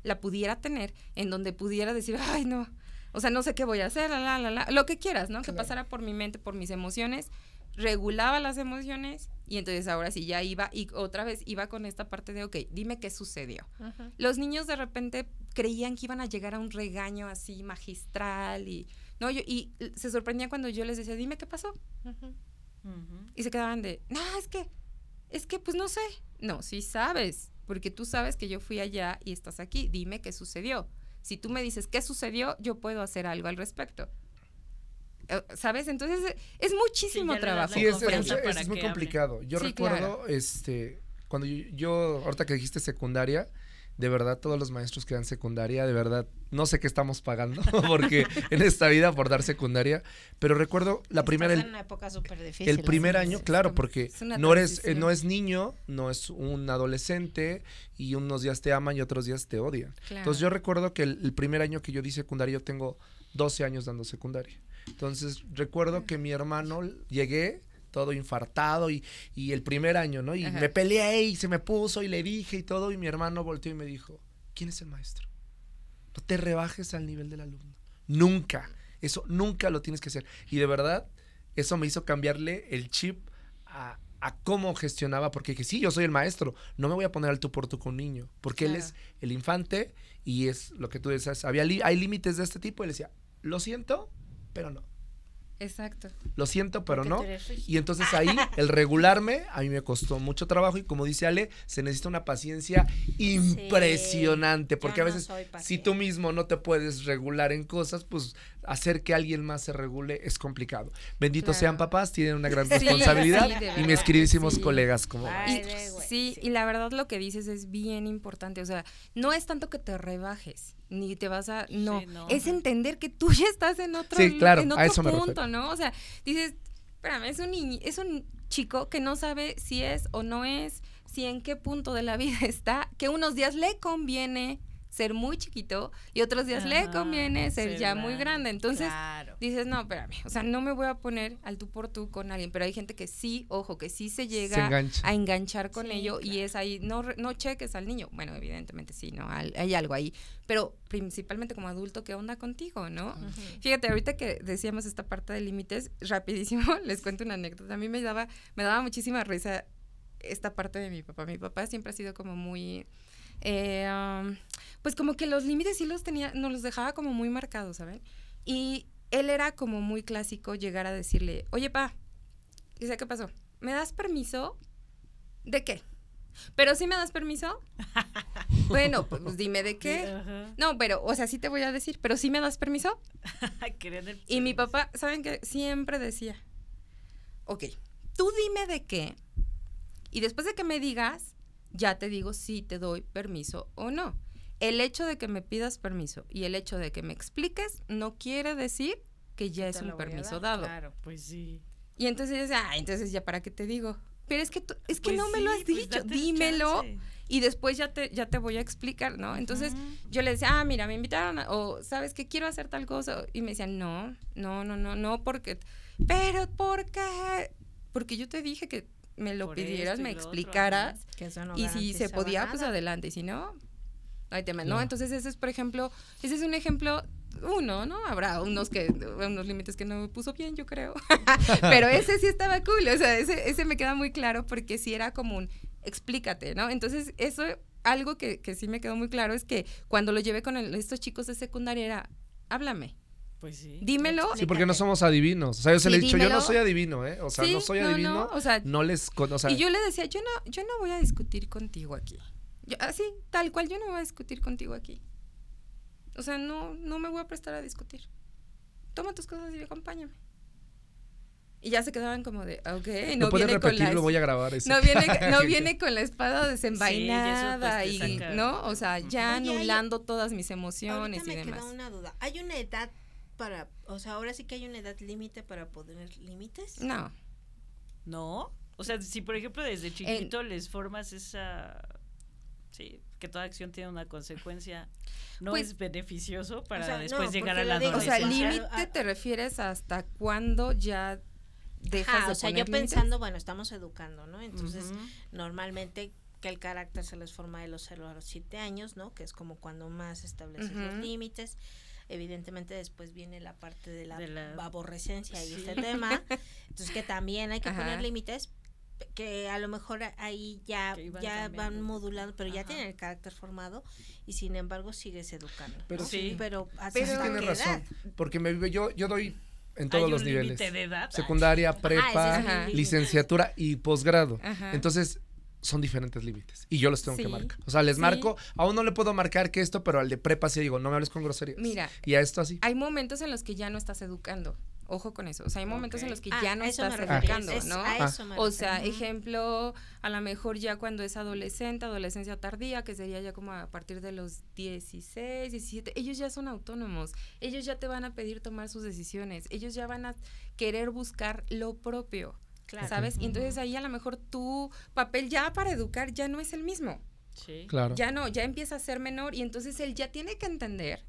Speaker 7: la pudiera tener, en donde pudiera decir, ay, no, o sea, no sé qué voy a hacer, la, la, la, la", lo que quieras, ¿no? Que pasara por mi mente, por mis emociones, regulaba las emociones y entonces ahora sí ya iba y otra vez iba con esta parte de, ok, dime qué sucedió. Los niños de repente creían que iban a llegar a un regaño así magistral y, no, yo, y se sorprendían cuando yo les decía, dime qué pasó. Y se quedaban de, no, es que, es que pues no sé. No, sí sabes, porque tú sabes que yo fui allá y estás aquí. Dime qué sucedió. Si tú me dices qué sucedió, yo puedo hacer algo al respecto. Eh, ¿Sabes? Entonces eh, es muchísimo trabajo.
Speaker 6: Sí, es, es- es muy complicado. Yo
Speaker 7: Sí,
Speaker 6: recuerdo, este, cuando yo, yo- ahorita que dijiste secundaria, de verdad, todos los maestros que dan secundaria, de verdad, no sé qué estamos pagando, porque en esta vida por dar secundaria, pero recuerdo la primera,
Speaker 5: Estás
Speaker 6: el,
Speaker 5: en una época súper difícil.
Speaker 6: el primer año, claro, porque no eres, eh, no es niño, no es un adolescente y unos días te aman y otros días te odian.
Speaker 7: Claro.
Speaker 6: Entonces yo recuerdo que el, el primer año que yo di secundaria, yo tengo 12 años dando secundaria. Entonces recuerdo que mi hermano, llegué todo infartado y, y el primer año, ¿no? Y
Speaker 7: Ajá.
Speaker 6: me peleé y se me puso y le dije y todo y mi hermano volteó y me dijo, ¿quién es el maestro? No te rebajes al nivel del alumno. Nunca. Eso nunca lo tienes que hacer. Y de verdad, eso me hizo cambiarle el chip a, a cómo gestionaba, porque dije, sí, yo soy el maestro, no me voy a poner al tú por tú con un niño, porque él es el infante y es lo que tú decías, había hay límites de este tipo, y él decía, lo siento, pero no.
Speaker 7: Exacto.
Speaker 6: Lo siento, pero
Speaker 5: Porque
Speaker 6: no. Y entonces ahí, el regularme, a mí me costó mucho trabajo y como dice Ale, se necesita una paciencia impresionante, porque a veces si tú mismo no te puedes regular en cosas, pues hacer que alguien más se regule es complicado. Benditos
Speaker 7: Claro.
Speaker 6: sean papás, tienen una gran
Speaker 7: Sí,
Speaker 6: responsabilidad
Speaker 7: sí,
Speaker 6: y mis queridísimos
Speaker 7: sí.
Speaker 6: colegas como
Speaker 5: Ay,
Speaker 7: Y- sí. y la verdad lo que dices es bien importante. O sea, no es tanto que te rebajes, ni te vas a. No,
Speaker 4: no.
Speaker 7: es entender que tú ya estás en otro,
Speaker 6: Sí, claro,
Speaker 7: en
Speaker 6: a
Speaker 7: otro
Speaker 6: eso me
Speaker 7: punto,
Speaker 6: refiero.
Speaker 7: ¿no? O sea, dices, espérame, es un, niñi- es un chico que no sabe si es o no es, si en qué punto de la vida está, que unos días le conviene ser muy chiquito y otros días le conviene ser,
Speaker 4: ser
Speaker 7: ya muy
Speaker 4: grande.
Speaker 7: Entonces,
Speaker 5: Claro.
Speaker 7: dices, no, espérame, o sea, no me voy a poner al tú por tú con alguien, pero hay gente que sí, ojo, que sí se llega
Speaker 6: se engancha.
Speaker 7: a enganchar con
Speaker 5: Sí,
Speaker 7: ello y es ahí, no, no cheques al niño. Bueno, evidentemente sí, ¿no? Al- Hay algo ahí, pero principalmente como adulto, ¿qué onda contigo, no? Fíjate, ahorita que decíamos esta parte de límites, rapidísimo, les cuento una anécdota. A mí me daba, me daba muchísima risa esta parte de mi papá. Mi papá siempre ha sido como muy... eh, um, pues como que los límites sí los tenía, nos los dejaba como muy marcados, ¿saben? Y él era como muy clásico llegar a decirle, oye, pa, ¿y sé qué pasó? ¿Me das permiso? ¿De qué? ¿Pero sí me das permiso? bueno, pues dime de qué.
Speaker 4: Ajá.
Speaker 7: No, pero, o sea, sí te voy a decir, pero sí me das permiso.
Speaker 4: El
Speaker 7: Y mi
Speaker 4: permiso.
Speaker 7: papá, ¿saben qué? Siempre decía, ok, tú dime de qué. Y después de que me digas, ya te digo si te doy permiso o no. El hecho de que me pidas permiso y el hecho de que me expliques no quiere decir que ya es un permiso dado.
Speaker 4: Claro, pues sí.
Speaker 7: Y entonces ah, entonces ya para qué te digo. Pero es que tú- es que
Speaker 4: Pues
Speaker 7: no me
Speaker 4: sí,
Speaker 7: lo has
Speaker 4: pues
Speaker 7: dicho, dímelo y después ya te ya te voy a explicar, ¿no? Entonces yo le decía, ah, mira, me invitaron, a- o sabes que quiero hacer tal cosa, y me decían, no, no, no, no, no, porque, pero, ¿por qué? Porque yo te dije que me lo pidieras, me
Speaker 4: otro,
Speaker 7: explicaras,
Speaker 5: Que eso no
Speaker 7: y si se podía, pues adelante, y si no, no hay tema, ¿no? Entonces ese es, por ejemplo, ese es un ejemplo, uno, ¿no? Habrá unos que, unos límites que no me puso bien, yo creo, pero ese sí estaba cool, o sea, ese, ese me queda muy claro porque sí era como un, explícate, ¿no? Entonces eso, algo que, que sí me quedó muy claro es que cuando lo llevé con el- estos chicos de secundaria era, háblame,
Speaker 4: Pues sí.
Speaker 7: dímelo.
Speaker 6: Sí, porque no somos adivinos. O sea, yo se
Speaker 7: Sí,
Speaker 6: le he dicho, yo no soy adivino, ¿eh? O sea,
Speaker 7: Sí,
Speaker 6: no soy
Speaker 7: no, no,
Speaker 6: adivino.
Speaker 7: o sea,
Speaker 6: no les con, o sea,
Speaker 7: y yo le decía, yo no, yo no voy a discutir contigo aquí. Yo, así, tal cual, yo no voy a discutir contigo aquí. O sea, no, no me voy a prestar a discutir. Toma tus cosas y acompáñame. Y ya se quedaban como de, ok,
Speaker 6: ¿No
Speaker 7: no
Speaker 6: puedes
Speaker 7: viene con
Speaker 6: repetirlo?
Speaker 7: la...
Speaker 6: Voy a grabar eso.
Speaker 7: No viene, no viene con la espada desenvainada
Speaker 4: Sí, y eso, pues, te
Speaker 7: y, ¿no? O sea, ya
Speaker 5: Oye, hay-
Speaker 7: anulando todas mis emociones y
Speaker 5: me
Speaker 7: demás.
Speaker 5: queda una duda. ¿Hay una edad para, o sea, ahora sí que hay una edad límite para poner límites?
Speaker 7: No,
Speaker 4: ¿No? O sea, si por ejemplo desde chiquito les formas esa... Sí, que toda acción tiene una consecuencia, ¿no
Speaker 7: Pues-
Speaker 4: es beneficioso para
Speaker 5: O sea, no,
Speaker 4: después llegar a la
Speaker 5: le digo,
Speaker 7: o sea,
Speaker 4: adolescencia?
Speaker 7: Límite
Speaker 5: ah,
Speaker 7: te refieres hasta cuándo ya dejas
Speaker 5: Ajá,
Speaker 7: de
Speaker 5: o sea, yo pensando, bueno, estamos educando, ¿no? Entonces, normalmente que el carácter se les forma de los 0 a los 7 años, ¿no? Que es como cuando más estableces los límites. Evidentemente después viene la parte de la,
Speaker 4: De la-
Speaker 5: aborrecencia y
Speaker 4: Sí.
Speaker 5: este tema. Entonces que también hay que
Speaker 7: Ajá.
Speaker 5: poner límites que a lo mejor ahí ya, ya
Speaker 4: cambiando.
Speaker 5: van modulando, pero ya tienen el carácter formado y sin embargo sigues educando.
Speaker 6: Pero
Speaker 5: ¿no?
Speaker 4: sí.
Speaker 5: pero, ¿hasta
Speaker 6: sí tienes razón.
Speaker 5: edad?
Speaker 6: Porque me, yo, yo doy en
Speaker 4: ¿Hay
Speaker 6: todos los
Speaker 4: un
Speaker 6: niveles.
Speaker 4: límite de edad?
Speaker 6: Secundaria,
Speaker 5: ese
Speaker 6: prepa,
Speaker 5: es
Speaker 6: licenciatura y posgrado. Entonces, son diferentes límites. Y yo los tengo que marcar. O sea, les
Speaker 7: Sí.
Speaker 6: marco, aún no le puedo marcar que esto, pero al de prepa sí digo, no me hables con groserías.
Speaker 7: Mira,
Speaker 6: Y a esto así.
Speaker 7: hay momentos en los que ya no estás educando. Ojo con eso. O sea, hay momentos en los que
Speaker 5: Ah,
Speaker 7: ya no estás educando,
Speaker 5: es-
Speaker 7: ¿no?
Speaker 5: a eso me
Speaker 7: O sea, ejemplo, a lo mejor ya cuando es adolescente, adolescencia tardía, que sería ya como a partir de los 16, 17, ellos ya son autónomos, ellos ya te van a pedir tomar sus decisiones, ellos ya van a querer buscar lo propio,
Speaker 5: Claro.
Speaker 7: ¿sabes? Y entonces ahí a lo mejor tu papel ya para educar ya no es el mismo,
Speaker 4: Sí.
Speaker 6: Claro.
Speaker 7: ya no, ya empieza a ser menor y entonces él ya tiene que entender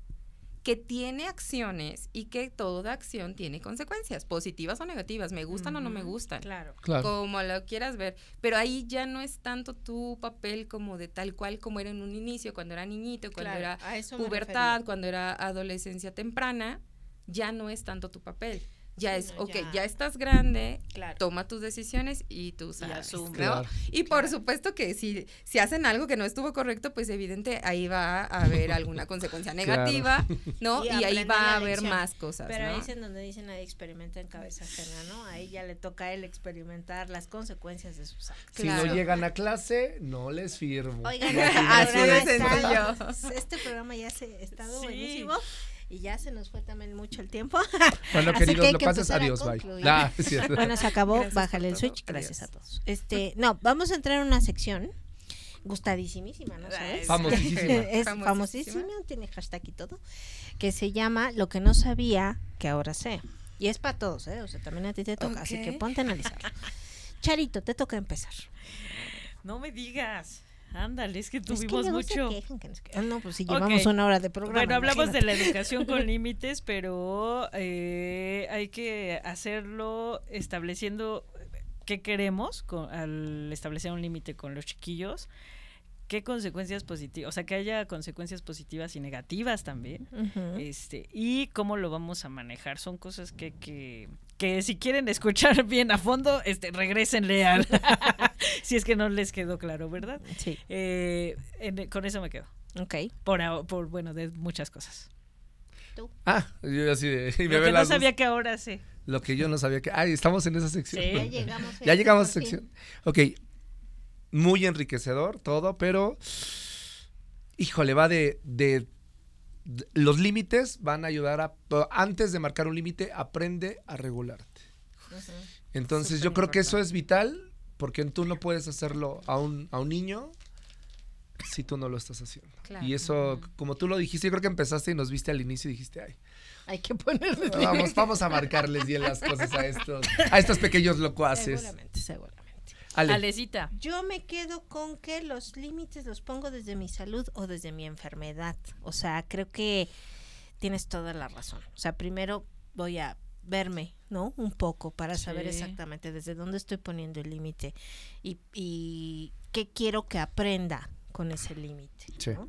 Speaker 7: que tiene acciones y que toda acción tiene consecuencias, positivas o negativas, me gustan o no me gustan
Speaker 5: Claro.
Speaker 6: Claro.
Speaker 7: como lo quieras ver, pero ahí ya no es tanto tu papel como de tal cual como era en un inicio, cuando era niñito, cuando
Speaker 5: Claro,
Speaker 7: era pubertad,
Speaker 5: refería.
Speaker 7: cuando era adolescencia temprana, ya no es tanto tu papel. Ya es,
Speaker 5: no,
Speaker 7: ok,
Speaker 5: ya.
Speaker 7: ya. estás grande,
Speaker 5: Claro.
Speaker 7: toma tus decisiones y tú sabes,
Speaker 4: asume.
Speaker 7: ¿no?
Speaker 6: Claro.
Speaker 7: Y por supuesto que si, si hacen algo que no estuvo correcto, pues evidente ahí va a haber alguna consecuencia negativa, ¿no?
Speaker 5: Y
Speaker 7: Y, ahí va a haber más cosas,
Speaker 5: Pero
Speaker 7: ¿no?
Speaker 5: ahí es en donde dicen ahí experimenta en cabeza ajena, ¿no? Ahí ya le toca a él experimentar las consecuencias de sus actos.
Speaker 6: Si no llegan a clase, no les firmo.
Speaker 5: Oigan,
Speaker 7: Así de
Speaker 5: está-
Speaker 7: sencillo.
Speaker 5: Este programa ya se ha estado
Speaker 4: Sí.
Speaker 5: buenísimo y ya se nos fue también mucho el tiempo.
Speaker 6: Bueno,
Speaker 5: Así que
Speaker 6: queridos,
Speaker 5: hay
Speaker 6: lo
Speaker 5: que a
Speaker 6: adiós, bye. Ah, cierto.
Speaker 5: Bueno, se acabó,
Speaker 7: Gracias
Speaker 5: bájale el
Speaker 7: todo.
Speaker 5: switch, gracias a todos. Este, no, vamos a entrar a una sección gustadísimísima, ¿no sabes?
Speaker 6: Famosísima.
Speaker 5: es
Speaker 7: Famosísima.
Speaker 5: famosísima, tiene hashtag y todo, que se llama Lo que no sabía que ahora sé. Y es para todos, ¿eh? O sea, también a ti te toca, así que ponte a analizar. Charito, te toca empezar.
Speaker 4: No me digas. Ándale, es que
Speaker 5: Es que
Speaker 4: tuvimos mucho.
Speaker 5: que. Ah, no, pues sí,
Speaker 4: Ok.
Speaker 5: llevamos una hora de programa.
Speaker 4: Bueno, hablamos de la educación con límites, pero eh, hay que hacerlo estableciendo qué queremos con- al establecer un límite con los chiquillos, qué consecuencias positivas, o sea, que haya consecuencias positivas y negativas también. Este, y cómo lo vamos a manejar. Son cosas que, que, que si quieren escuchar bien a fondo, este, regrésenle al si es que no les quedó claro, ¿verdad?
Speaker 5: Sí,
Speaker 4: Eh, en- con eso me quedo.
Speaker 5: ok.
Speaker 4: Por, ahora- por bueno, de muchas cosas.
Speaker 6: Ah, yo así de. y me
Speaker 4: Lo que no sabía que ahora sé.
Speaker 6: Lo que yo no sabía que. Ay, estamos en esa sección.
Speaker 4: Sí.
Speaker 5: Ya llegamos.
Speaker 6: Ya llegamos a
Speaker 5: fin.
Speaker 6: sección. Ok. Muy enriquecedor todo, pero. Híjole, va de- de- los límites van a ayudar a. Antes de marcar un límite, aprende a regularte. Entonces, yo creo que eso es vital, porque tú no puedes hacerlo a un, a un niño si tú no lo estás haciendo.
Speaker 7: Claro.
Speaker 6: Y eso, como tú lo dijiste, yo creo que empezaste y nos viste al inicio y dijiste, ay,
Speaker 5: Hay que ponerle
Speaker 6: vamos, vamos a marcarles bien las cosas a estos, a estos pequeños locuaces.
Speaker 5: Seguramente, seguramente.
Speaker 6: Ale,
Speaker 4: Alecita.
Speaker 5: Yo me quedo con que los límites los pongo desde mi salud o desde mi enfermedad. O sea, creo que tienes toda la razón. O sea, primero voy a verme, ¿no? Un poco para saber exactamente desde dónde estoy poniendo el límite y, y qué quiero que aprenda con ese límite.
Speaker 6: Sí.
Speaker 5: ¿no?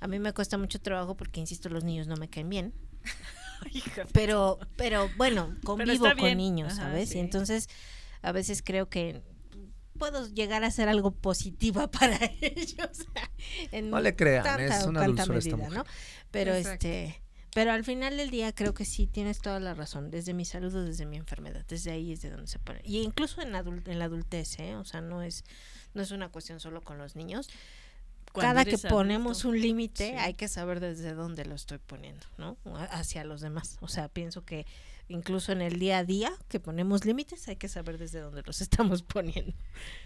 Speaker 5: A mí me cuesta mucho trabajo porque, insisto, los niños no me caen bien. Pero, pero bueno, convivo con niños,
Speaker 4: Ajá,
Speaker 5: ¿sabes?
Speaker 4: sí.
Speaker 5: Y entonces a veces creo que puedo llegar a ser algo positiva para ellos. en
Speaker 6: No le crean,
Speaker 5: tanta
Speaker 6: es
Speaker 5: o
Speaker 6: una dulzura esta
Speaker 5: medida,
Speaker 6: mujer.
Speaker 5: ¿no? Pero
Speaker 7: Exacto.
Speaker 5: este, pero al final del día creo que sí tienes toda la razón, desde mi salud o desde mi enfermedad, desde ahí es de donde se pone. Y incluso en, adul- en la adultez, ¿eh? O sea, no es no es una cuestión solo con los niños. Cada que ponemos
Speaker 4: adulto.
Speaker 5: un límite
Speaker 4: Sí.
Speaker 5: hay que saber desde dónde lo estoy poniendo, ¿no? Hacia los demás. O sea, pienso que incluso en el día a día que ponemos límites hay que saber desde dónde los estamos poniendo.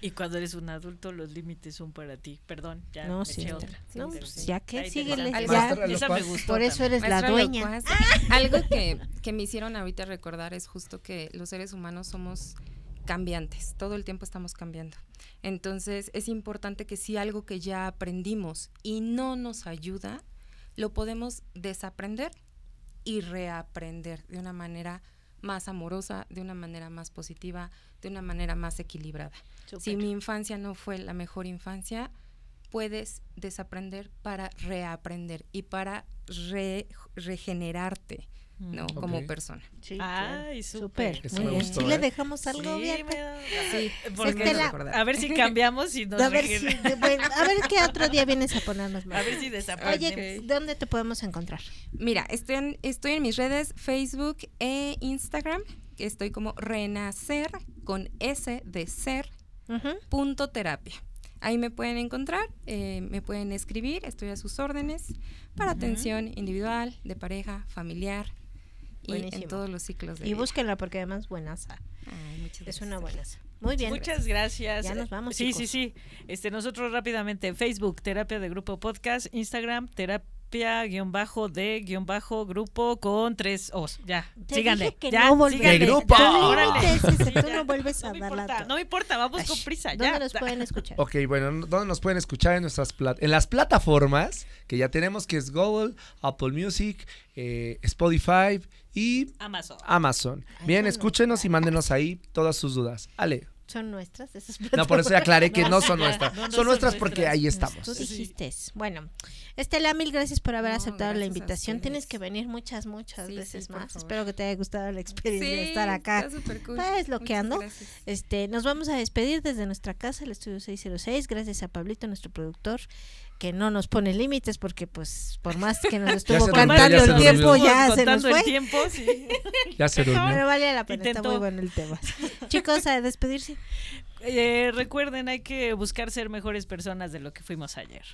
Speaker 4: Y cuando eres un adulto, los límites son para ti. Perdón, ya
Speaker 5: No,
Speaker 4: me
Speaker 5: sí,
Speaker 4: eché
Speaker 5: ya.
Speaker 4: otra.
Speaker 5: No, pues, ya que síguele,
Speaker 7: ya.
Speaker 4: Esa me gustó.
Speaker 5: Por eso eres la dueña.
Speaker 7: Locuaz, Algo que, que me hicieron ahorita recordar es justo que los seres humanos somos cambiantes, todo el tiempo estamos cambiando. Entonces es importante que si algo que ya aprendimos y no nos ayuda, lo podemos desaprender y reaprender de una manera más amorosa, de una manera más positiva, de una manera más equilibrada. Si mi infancia no fue la mejor infancia, puedes desaprender para reaprender y para re- regenerarte, ¿no? Como persona.
Speaker 5: Sí.
Speaker 4: Ay,
Speaker 5: Súper.
Speaker 6: gustó,
Speaker 5: ¿Sí
Speaker 6: ¿eh?
Speaker 5: le dejamos algo
Speaker 4: Sí,
Speaker 5: bien?
Speaker 4: me da-
Speaker 7: Sí,
Speaker 5: Estela,
Speaker 4: a ver si cambiamos y nos
Speaker 5: A ver, si, bueno, a ver qué otro día vienes a ponernos más.
Speaker 4: a ver si
Speaker 5: Oye,
Speaker 4: desaprendemos.
Speaker 5: ¿dónde te podemos encontrar?
Speaker 7: Mira, estoy en, estoy en mis redes Facebook e Instagram. Estoy como renacer con S de ser punto terapia. Ahí me pueden encontrar, eh, me pueden escribir, estoy a sus órdenes para atención individual, de pareja, familiar y en todos los ciclos de
Speaker 5: Y
Speaker 7: vida.
Speaker 5: búsquenla porque además buenaza.
Speaker 7: Ay, muchas
Speaker 5: Es
Speaker 7: gracias.
Speaker 5: una buenaza. Muy bien.
Speaker 4: Muchas gracias.
Speaker 5: Ya nos vamos,
Speaker 4: Sí, sí, sí. Este, nosotros rápidamente, Facebook, Terapia de Grupo Podcast, Instagram, Terapia guion bajo de guion bajo grupo con tres O's. Ya,
Speaker 5: Te
Speaker 4: síganle.
Speaker 5: dije que
Speaker 4: ya,
Speaker 5: no
Speaker 4: síganle.
Speaker 6: ¡De grupo!
Speaker 4: Ya,
Speaker 5: tú no vuelves a
Speaker 4: me
Speaker 5: dar
Speaker 4: importa, No me importa, vamos con
Speaker 5: Ay,
Speaker 4: prisa.
Speaker 5: ¿Dónde
Speaker 4: ya.
Speaker 5: nos pueden escuchar?
Speaker 6: Ok, bueno, ¿dónde nos pueden escuchar? En nuestras plat- en las plataformas que ya tenemos, que es Google, Apple Music, eh, Spotify y
Speaker 4: Amazon.
Speaker 6: Amazon. Bien, escúchenos y mándenos ahí todas sus dudas. Ale.
Speaker 5: Son nuestras esas
Speaker 6: No, por eso ya aclaré que
Speaker 4: No,
Speaker 6: son nuestras.
Speaker 4: No, no
Speaker 6: son
Speaker 4: son
Speaker 6: nuestras porque ahí
Speaker 5: Tú
Speaker 6: estamos.
Speaker 5: dijiste. Bueno, Estela, mil gracias por haber
Speaker 7: No,
Speaker 5: aceptado la invitación. Tienes que venir muchas, muchas
Speaker 7: Sí,
Speaker 5: veces más. Espero que te haya gustado la experiencia de estar acá.
Speaker 7: está súper cool.
Speaker 5: Lo que
Speaker 7: Muchas
Speaker 5: ando.
Speaker 7: gracias.
Speaker 5: Este, nos vamos a despedir desde nuestra casa, el estudio 606. Gracias a Pablito, nuestro productor, que no nos pone límites porque, pues, por más que nos estuvo cantando el tiempo, ya se nos fue.
Speaker 4: el tiempo, sí.
Speaker 6: Ya se durmió.
Speaker 5: Pero vale la pena, está muy bueno el tema. Chicos, a despedirse.
Speaker 4: Eh, recuerden, hay que buscar ser mejores personas de lo que fuimos ayer.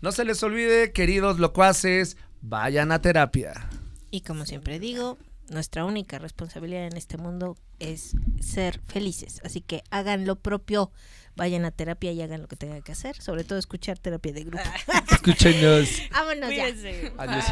Speaker 6: No se les olvide, queridos locuaces, vayan a terapia.
Speaker 5: Y como siempre digo, nuestra única responsabilidad en este mundo es ser felices. Así que hagan lo propio, vayan a terapia y hagan lo que tengan que hacer. Sobre todo escuchar terapia de grupo.
Speaker 6: Escúchenos.
Speaker 5: Vámonos ya.
Speaker 6: Adiós.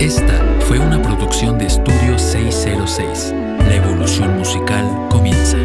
Speaker 8: Esta fue una producción de Estudio 606. La evolución musical comienza.